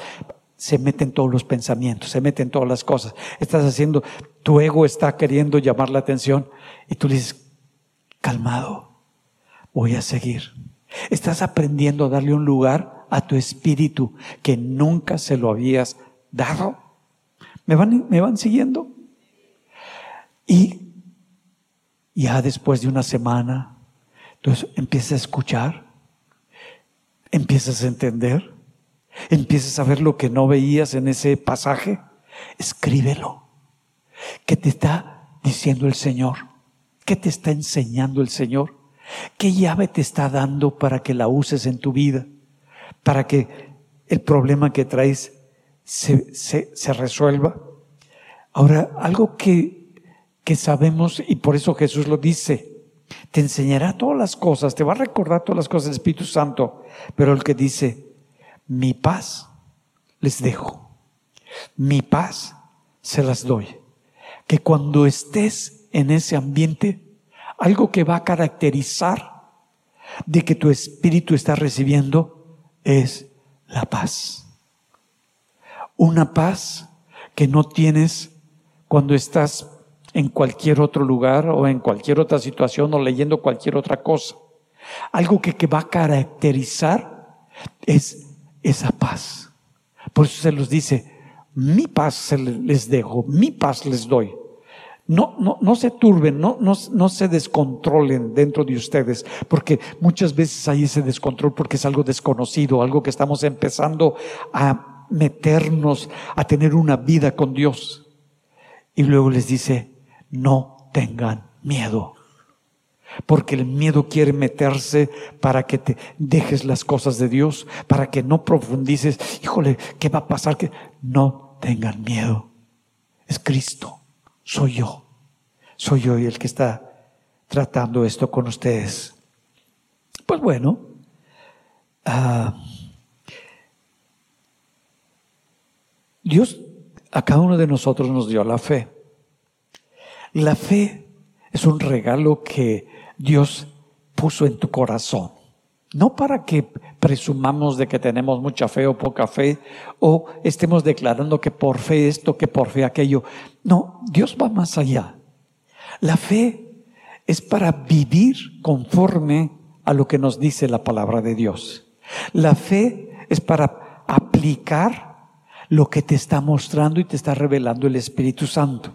se meten todos los pensamientos, se meten todas las cosas. Estás haciendo, tu ego está queriendo llamar la atención y tú le dices, calmado, voy a seguir. Estás aprendiendo a darle un lugar a tu espíritu que nunca se lo habías dado. ¿Me van, me van siguiendo? Y ya después de una semana, entonces empiezas a escuchar, empiezas a entender, empiezas a ver lo que no veías en ese pasaje. Escríbelo. ¿Qué te está diciendo el Señor? ¿Qué te está enseñando el Señor? ¿Qué llave te está dando para que la uses en tu vida? Para que el problema que traes se, se resuelva. Ahora, algo que, que sabemos, y por eso Jesús lo dice, te enseñará todas las cosas, te va a recordar todas las cosas del Espíritu Santo, pero el que dice, mi paz les dejo, mi paz se las doy. Que cuando estés en ese ambiente, algo que va a caracterizar de que tu espíritu está recibiendo es la paz. Una paz que no tienes cuando estás en cualquier otro lugar o en cualquier otra situación o leyendo cualquier otra cosa. Algo que, que va a caracterizar es esa paz. Por eso se los dice, mi paz les dejo, mi paz les doy. No, no, no se turben, no, no, no se descontrolen dentro de ustedes, porque muchas veces hay ese descontrol porque es algo desconocido, algo que estamos empezando a meternos, a tener una vida con Dios. Y luego les dice, no tengan miedo. Porque el miedo quiere meterse para que te dejes las cosas de Dios, para que no profundices, híjole, ¿qué va a pasar? Que no tengan miedo. Es Cristo soy yo. Soy yo el que está tratando esto con ustedes. Pues bueno, ah, Dios a cada uno de nosotros nos dio la fe. La fe es un regalo que Dios puso en tu corazón. No para que presumamos de que tenemos mucha fe o poca fe, o estemos declarando que por fe esto, que por fe aquello. No, Dios va más allá. La fe es para vivir conforme a lo que nos dice la palabra de Dios. La fe es para aplicar lo que te está mostrando y te está revelando el Espíritu Santo.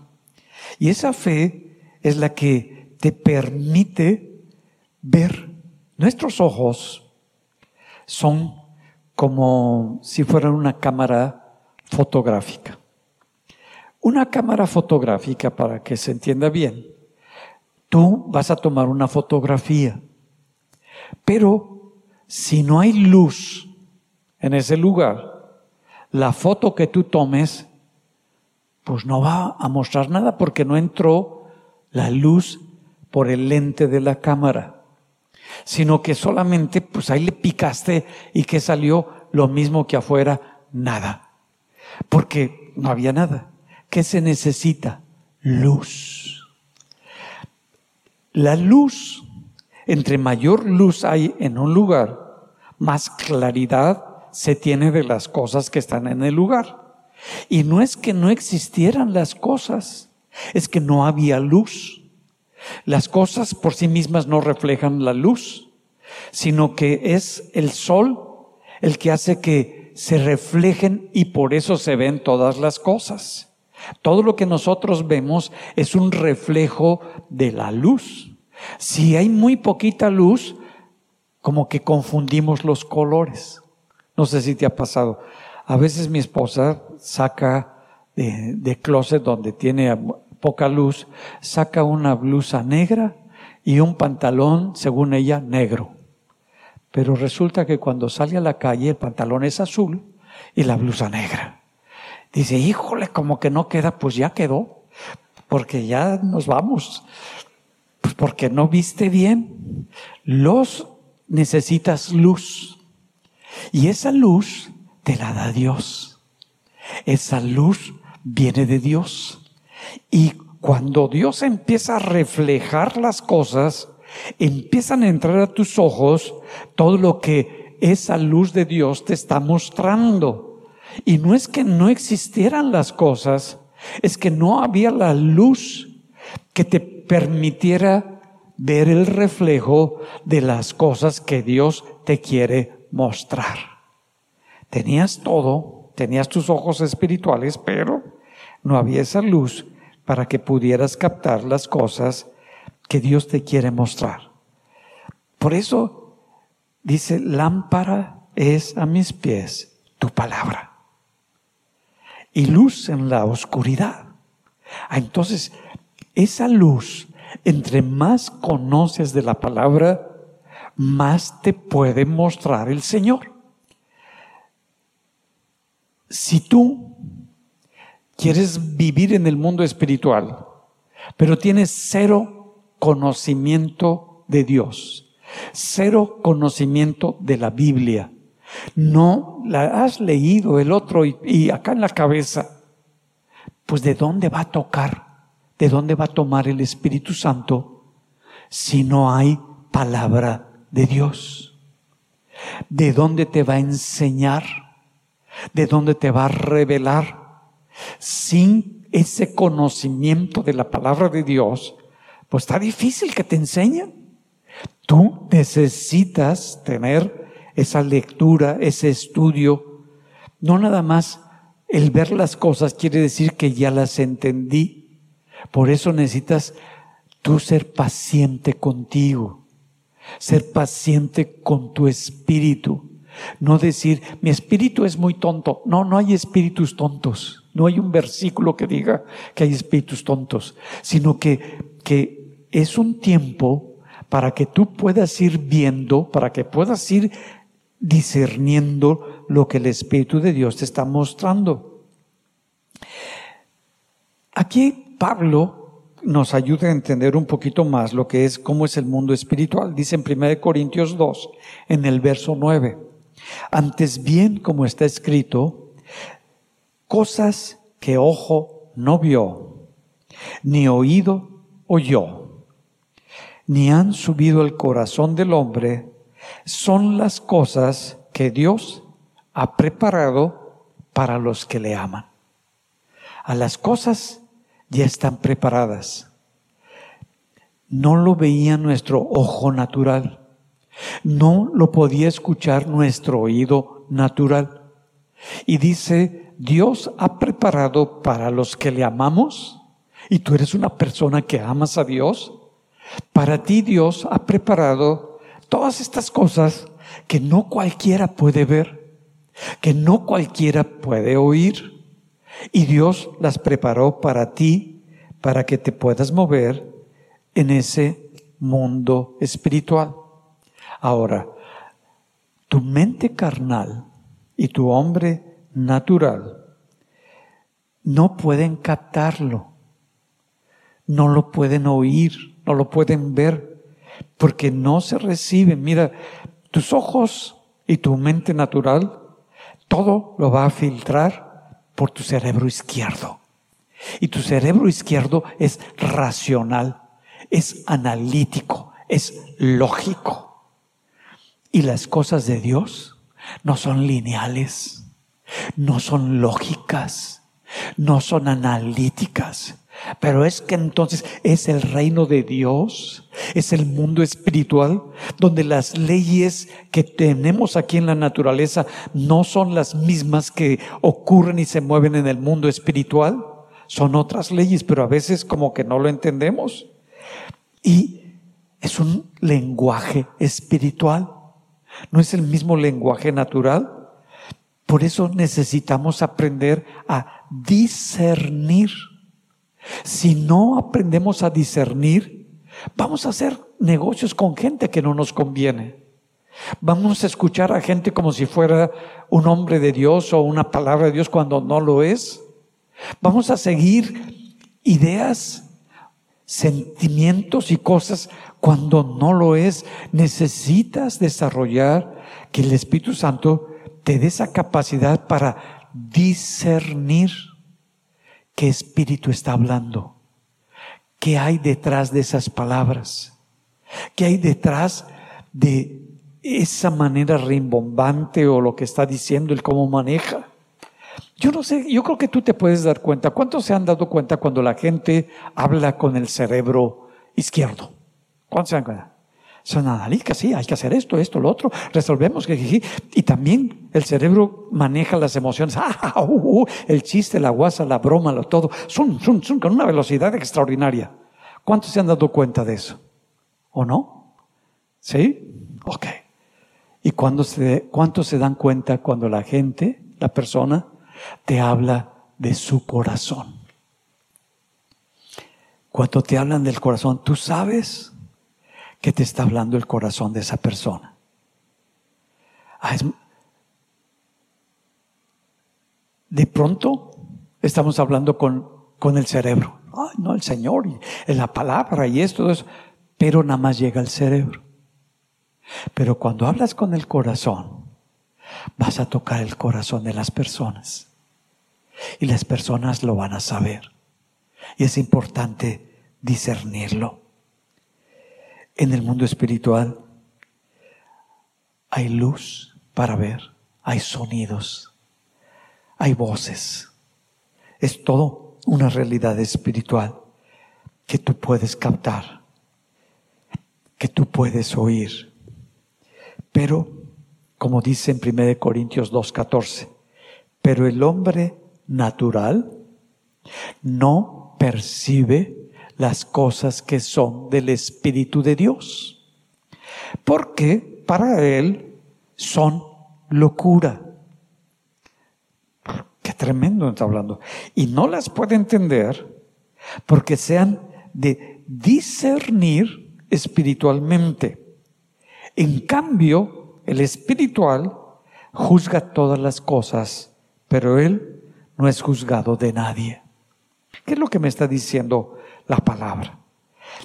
Y esa fe es la que te permite ver Nuestros ojos son como si fueran una cámara fotográfica. Una cámara fotográfica, para que se entienda bien, tú vas a tomar una fotografía, pero si no hay luz en ese lugar, la foto que tú tomes, pues no va a mostrar nada porque no entró la luz por el lente de la cámara sino que solamente pues ahí le picaste y que salió lo mismo que afuera, nada. Porque no había nada. ¿Qué se necesita? Luz. La luz, entre mayor luz hay en un lugar, más claridad se tiene de las cosas que están en el lugar. Y no es que no existieran las cosas, es que no había luz. Las cosas por sí mismas no reflejan la luz, sino que es el sol el que hace que se reflejen y por eso se ven todas las cosas. Todo lo que nosotros vemos es un reflejo de la luz. Si hay muy poquita luz, como que confundimos los colores. No sé si te ha pasado. A veces mi esposa saca de, de closet donde tiene poca luz, saca una blusa negra y un pantalón, según ella, negro. Pero resulta que cuando sale a la calle el pantalón es azul y la blusa negra. Dice, híjole, como que no queda, pues ya quedó, porque ya nos vamos, pues porque no viste bien. Los necesitas luz y esa luz te la da Dios. Esa luz viene de Dios. Y cuando Dios empieza a reflejar las cosas, empiezan a entrar a tus ojos todo lo que esa luz de Dios te está mostrando. Y no es que no existieran las cosas, es que no había la luz que te permitiera ver el reflejo de las cosas que Dios te quiere mostrar. Tenías todo, tenías tus ojos espirituales, pero no había esa luz para que pudieras captar las cosas que Dios te quiere mostrar. Por eso dice, lámpara es a mis pies tu palabra y luz en la oscuridad. Ah, entonces, esa luz, entre más conoces de la palabra, más te puede mostrar el Señor. Si tú quieres vivir en el mundo espiritual, pero tienes cero conocimiento de Dios, cero conocimiento de la Biblia, no la has leído el otro y, acá en la cabeza, pues ¿de dónde va a tocar? ¿De dónde va a tomar el Espíritu Santo si no hay palabra de Dios? ¿De dónde te va a enseñar? ¿De dónde te va a revelar? Sin ese conocimiento de la palabra de Dios, pues está difícil que te enseñen. Tú necesitas tener esa lectura, ese estudio. No nada más el ver las cosas quiere decir que ya las entendí. Por eso necesitas tú ser paciente contigo, ser paciente con tu espíritu. No decir, mi espíritu es muy tonto. No, no hay espíritus tontos. No hay un versículo que diga que hay espíritus tontos, sino que, que es un tiempo para que tú puedas ir viendo, para que puedas ir discerniendo lo que el Espíritu de Dios te está mostrando. Aquí Pablo nos ayuda a entender un poquito más lo que es, cómo es el mundo espiritual. Dice en 1 Corintios 2, en el verso 9, antes bien como está escrito, cosas que ojo no vio, ni oído oyó, ni han subido al corazón del hombre, son las cosas que Dios ha preparado para los que le aman. A las cosas ya están preparadas. No lo veía nuestro ojo natural. No lo podía escuchar nuestro oído natural. Y dice, Dios ha preparado para los que le amamos. Y tú eres una persona que amas a Dios. Para ti Dios ha preparado Todas estas cosas que no cualquiera puede ver, que no cualquiera puede oír. Y Dios las preparó para ti, para que te puedas mover en ese mundo espiritual. Ahora, tu mente carnal y tu hombre natural no pueden captarlo, no lo pueden oír, no lo pueden ver, porque no se reciben. Mira, tus ojos y tu mente natural, todo lo va a filtrar por tu cerebro izquierdo. Y tu cerebro izquierdo es racional, es analítico, es lógico. Y las cosas de Dios no son lineales, no son lógicas, no son analíticas, pero es que entonces es el reino de Dios, es el mundo espiritual, donde las leyes que tenemos aquí en la naturaleza no son las mismas que ocurren y se mueven en el mundo espiritual. Son otras leyes, pero a veces como que no lo entendemos. Y es un lenguaje espiritual, no es el mismo lenguaje natural. Por eso necesitamos aprender a discernir si no aprendemos a discernir, vamos a hacer negocios con gente que no nos conviene. Vamos a escuchar a gente como si fuera un hombre de Dios o una palabra de Dios cuando no lo es. Vamos a seguir ideas, sentimientos y cosas cuando no lo es. Necesitas desarrollar que el Espíritu Santo te dé esa capacidad para discernir qué espíritu está hablando, qué hay detrás de esas palabras, qué hay detrás de esa manera rimbombante o lo que está diciendo, el cómo maneja. Yo no sé, yo creo que tú te puedes dar cuenta. ¿Cuántos se han dado cuenta cuando la gente habla con el cerebro izquierdo? ¿Cuántos se dan cuenta? Son analistas, sí, hay que hacer esto, esto, lo otro, resolvemos. Y también el cerebro maneja las emociones. Ah, uh, uh, uh, el chiste, la guasa, la broma, lo todo. Son, son con una velocidad extraordinaria. ¿Cuántos se han dado cuenta de eso? ¿O no? ¿Sí? Ok. ¿Y cuántos se dan cuenta cuando la gente, la persona, te habla de su corazón? Cuando te hablan del corazón, tú sabes que te está hablando el corazón de esa persona. Ah, de pronto estamos hablando con, con el cerebro. Ay, no, el Señor, y la palabra y esto. Pero nada más llega al cerebro. Pero cuando hablas con el corazón, vas a tocar el corazón de las personas. Y las personas lo van a saber. Y es importante discernirlo. En el mundo espiritual hay luz para ver, hay sonidos, hay voces. Es todo una realidad espiritual que tú puedes captar, que tú puedes oír. Pero, como dice en 1 Corintios 2.14, pero el hombre natural no percibe las cosas que son del Espíritu de Dios, porque para él son locura. Qué tremendo está hablando. Y no las puede entender porque sean de discernir espiritualmente. En cambio, el espiritual juzga todas las cosas, pero él no es juzgado de nadie. ¿Qué es lo que me está diciendo la palabra?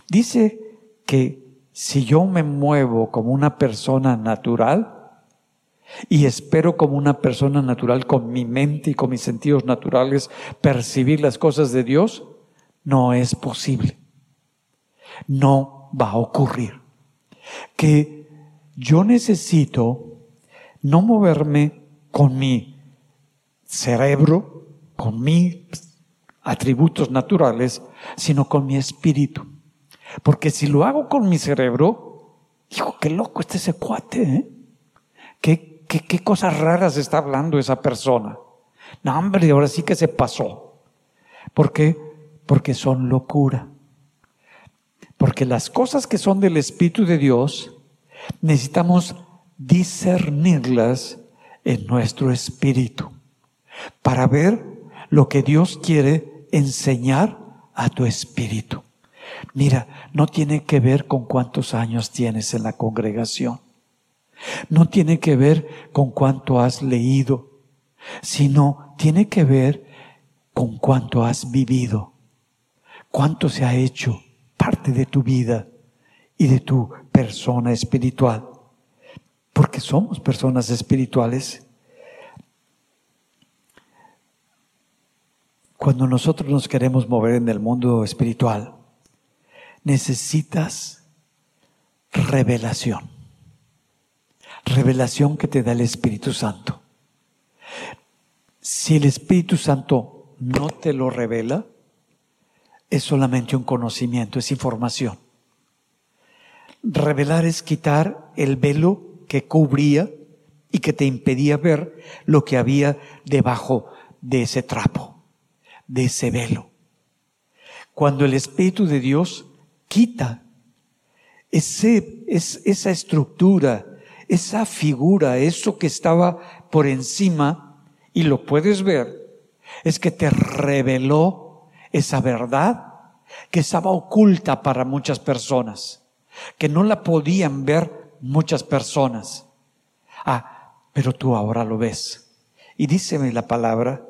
Dice que si yo me muevo como una persona natural y espero como una persona natural con mi mente y con mis sentidos naturales percibir las cosas de Dios, no es posible. No va a ocurrir. Que yo necesito no moverme con mi cerebro, con mis atributos naturales, sino con mi espíritu. Porque si lo hago con mi cerebro, digo, qué loco este ese cuate, ¿eh? ¿Qué, qué, qué cosas raras está hablando esa persona. No, hombre, ahora sí que se pasó. ¿Por qué? Porque son locura. Porque las cosas que son del Espíritu de Dios necesitamos discernirlas en nuestro espíritu para ver lo que Dios quiere enseñar a tu espíritu. Mira, no tiene que ver con cuántos años tienes en la congregación. No tiene que ver con cuánto has leído, sino tiene que ver con cuánto has vivido, cuánto se ha hecho parte de tu vida y de tu persona espiritual. Porque somos personas espirituales. Cuando nosotros nos queremos mover en el mundo espiritual, necesitas revelación. Revelación que te da el Espíritu Santo. Si el Espíritu Santo no te lo revela, es solamente un conocimiento, es información. Revelar es quitar el velo que cubría y que te impedía ver lo que había debajo de ese trapo, de ese velo. Cuando el Espíritu de Dios quita ese, esa estructura, esa figura, eso que estaba por encima, y lo puedes ver, es que te reveló esa verdad que estaba oculta para muchas personas que no la podían ver muchas personas. Ah, pero tú ahora lo ves. Y díceme la palabra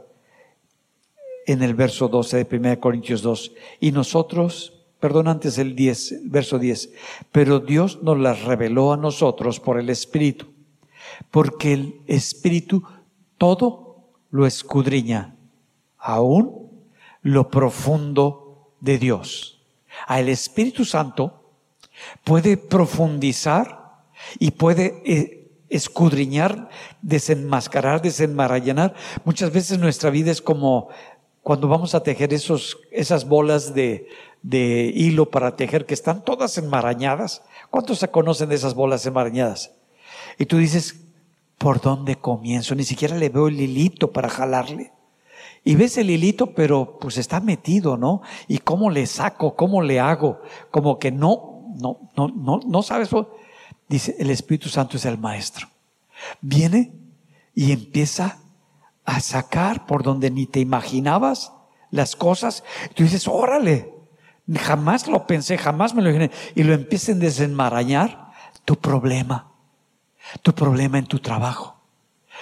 en el verso 12 de 1 Corintios 2. Y nosotros, perdón, antes el 10, verso 10, pero Dios nos las reveló a nosotros por el Espíritu, porque el Espíritu todo lo escudriña, aún lo profundo de Dios. A el Espíritu Santo puede profundizar y puede eh, escudriñar, desenmascarar, desenmarañar. Muchas veces nuestra vida es como cuando vamos a tejer esos, esas bolas de, de hilo para tejer que están todas enmarañadas. ¿Cuántos se conocen de esas bolas enmarañadas? Y tú dices, ¿por dónde comienzo? Ni siquiera le veo el hilito para jalarle. Y ves el hilito, pero pues está metido, ¿no? ¿Y cómo le saco? ¿Cómo le hago? Como que no, no, no, no, no sabes. Dice, el Espíritu Santo es el maestro. Viene y empieza a sacar por donde ni te imaginabas las cosas. Tú dices, órale, jamás lo pensé, jamás me lo imaginé. Y lo empiecen a desenmarañar tu problema, tu problema en tu trabajo,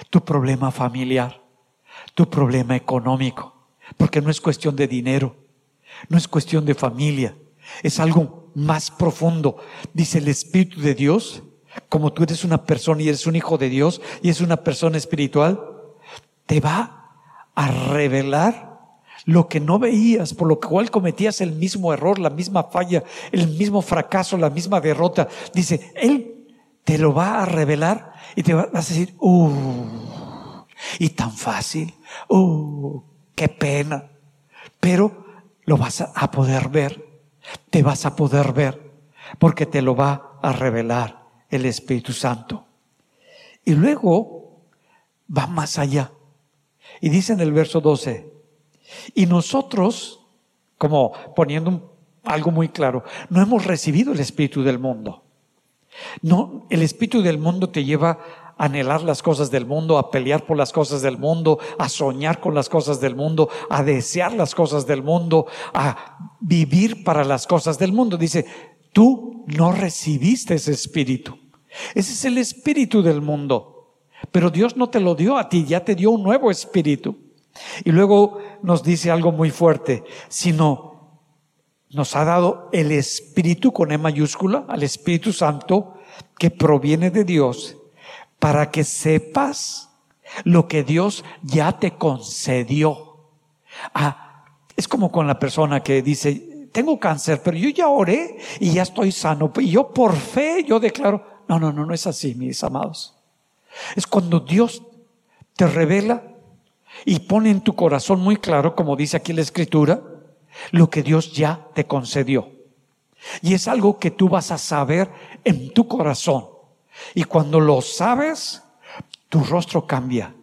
tu problema familiar, tu problema económico, porque no es cuestión de dinero, no es cuestión de familia, es algo más profundo. Dice el Espíritu de Dios, como tú eres una persona y eres un hijo de Dios y es una persona espiritual, te va a revelar lo que no veías, por lo cual cometías el mismo error, la misma falla, el mismo fracaso, la misma derrota. Dice, Él te lo va a revelar y te vas a decir, uh, y tan fácil. ¡Oh, qué pena! Pero lo vas a poder ver. Te vas a poder ver porque te lo va a revelar el Espíritu Santo. Y luego va más allá. Y dice en el verso 12, y nosotros, como poniendo algo muy claro, no hemos recibido el Espíritu del mundo. No, el Espíritu del mundo te lleva anhelar las cosas del mundo, a pelear por las cosas del mundo, a soñar con las cosas del mundo, a desear las cosas del mundo, a vivir para las cosas del mundo. Dice, tú no recibiste ese espíritu. Ese es el espíritu del mundo. Pero Dios no te lo dio a ti, ya te dio un nuevo espíritu. Y luego nos dice algo muy fuerte, sino nos ha dado el espíritu con E mayúscula, al Espíritu Santo, que proviene de Dios para que sepas lo que Dios ya te concedió. Ah, es como con la persona que dice, tengo cáncer, pero yo ya oré y ya estoy sano. Y yo por fe, yo declaro, no, no, no, no es así, mis amados. Es cuando Dios te revela y pone en tu corazón muy claro, como dice aquí la escritura, lo que Dios ya te concedió. Y es algo que tú vas a saber en tu corazón. Y cuando lo sabes, tu rostro cambia.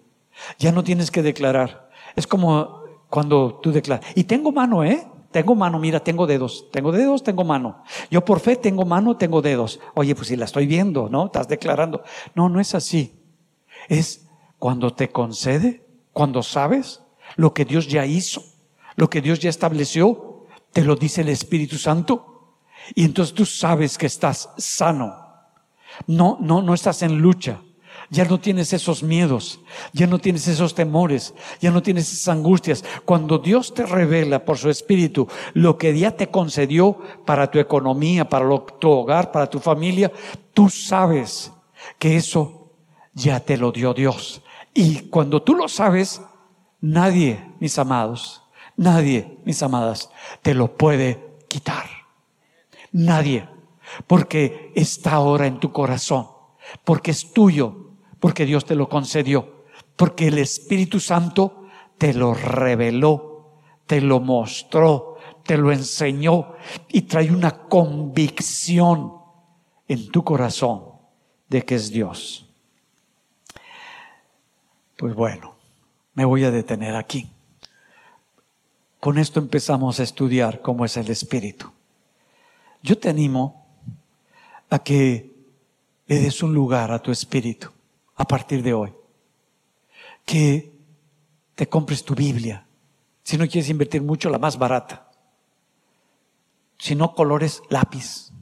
Ya no tienes que declarar. Es como cuando tú declaras. Y tengo mano, ¿eh? Tengo mano, mira, tengo dedos. Tengo dedos, tengo mano. Yo por fe tengo mano, tengo dedos. Oye, pues si la estoy viendo, ¿no? Estás declarando. No, no es así. Es cuando te concede, cuando sabes lo que Dios ya hizo, lo que Dios ya estableció, te lo dice el Espíritu Santo. Y entonces tú sabes que estás sano no, no, no estás en lucha. Ya no tienes esos miedos, ya no tienes esos temores, ya no tienes esas angustias. Cuando Dios te revela por su Espíritu lo que ya te concedió para tu economía, para tu hogar, para tu familia, tú sabes que eso ya te lo dio Dios. Y cuando tú lo sabes, nadie, mis amados, nadie, mis amadas, te lo puede quitar. Nadie porque está ahora en tu corazón, porque es tuyo, porque Dios te lo concedió, porque el Espíritu Santo te lo reveló, te lo mostró, te lo enseñó y trae una convicción en tu corazón de que es Dios. Pues bueno, me voy a detener aquí. Con esto empezamos a estudiar cómo es el Espíritu. Yo te animo a que le des un lugar a tu espíritu a partir de hoy. Que te compres tu Biblia. Si no quieres invertir mucho, la más barata. Si no, colores lápiz.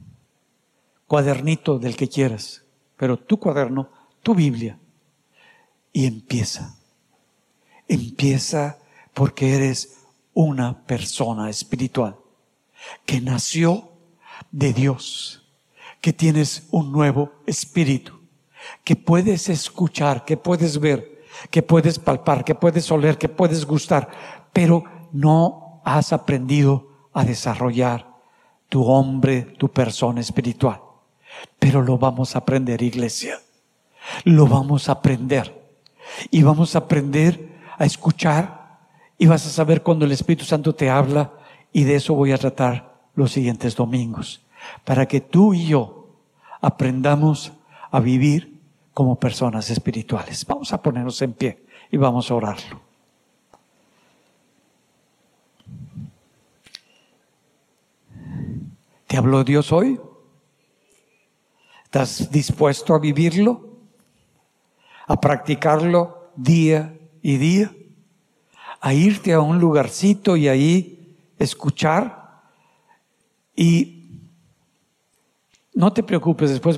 Cuadernito del que quieras. Pero tu cuaderno, tu Biblia. Y empieza. Empieza porque eres una persona espiritual que nació de Dios que tienes un nuevo espíritu, que puedes escuchar, que puedes ver, que puedes palpar, que puedes oler, que puedes gustar, pero no has aprendido a desarrollar tu hombre, tu persona espiritual. Pero lo vamos a aprender, iglesia. lo vamos a aprender. Y vamos a aprender a escuchar y vas a saber cuando el Espíritu Santo te habla y de eso voy a tratar los siguientes domingos, para que tú y yo aprendamos a vivir como personas espirituales. Vamos a ponernos en pie y vamos a orarlo. ¿Te habló Dios hoy? ¿Estás dispuesto a vivirlo? ¿A practicarlo día y día? ¿A irte a un lugarcito y ahí escuchar? Y no te preocupes, después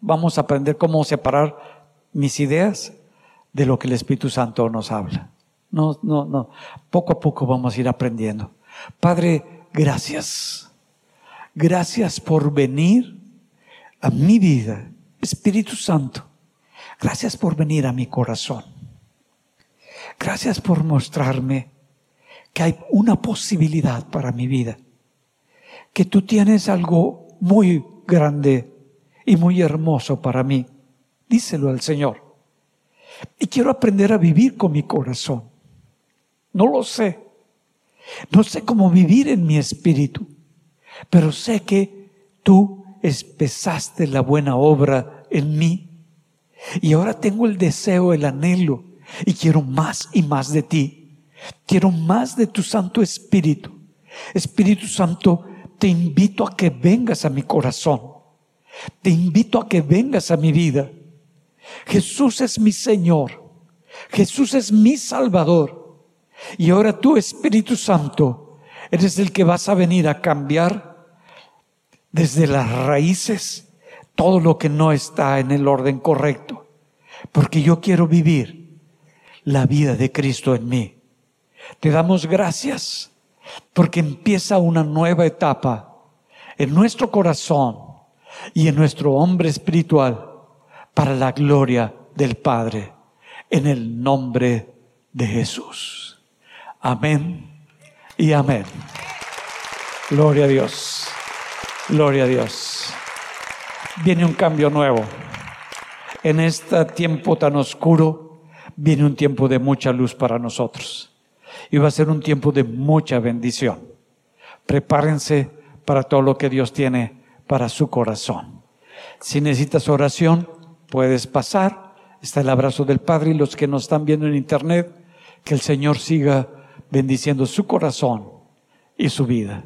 vamos a aprender cómo separar mis ideas de lo que el Espíritu Santo nos habla. No, no, no. Poco a poco vamos a ir aprendiendo. Padre, gracias. Gracias por venir a mi vida. Espíritu Santo, gracias por venir a mi corazón. Gracias por mostrarme que hay una posibilidad para mi vida. Que tú tienes algo muy grande y muy hermoso para mí. Díselo al Señor. Y quiero aprender a vivir con mi corazón. No lo sé. No sé cómo vivir en mi espíritu. Pero sé que tú empezaste la buena obra en mí. Y ahora tengo el deseo, el anhelo. Y quiero más y más de ti. Quiero más de tu Santo Espíritu. Espíritu Santo, te invito a que vengas a mi corazón. Te invito a que vengas a mi vida. Jesús es mi Señor. Jesús es mi Salvador. Y ahora tú, Espíritu Santo, eres el que vas a venir a cambiar desde las raíces todo lo que no está en el orden correcto. Porque yo quiero vivir la vida de Cristo en mí. Te damos gracias porque empieza una nueva etapa en nuestro corazón y en nuestro hombre espiritual para la gloria del Padre, en el nombre de Jesús. Amén y amén. Gloria a Dios. Gloria a Dios. Viene un cambio nuevo. En este tiempo tan oscuro, viene un tiempo de mucha luz para nosotros y va a ser un tiempo de mucha bendición. Prepárense para todo lo que Dios tiene para su corazón. Si necesitas oración, puedes pasar. Está el abrazo del Padre y los que nos están viendo en internet, que el Señor siga bendiciendo su corazón y su vida.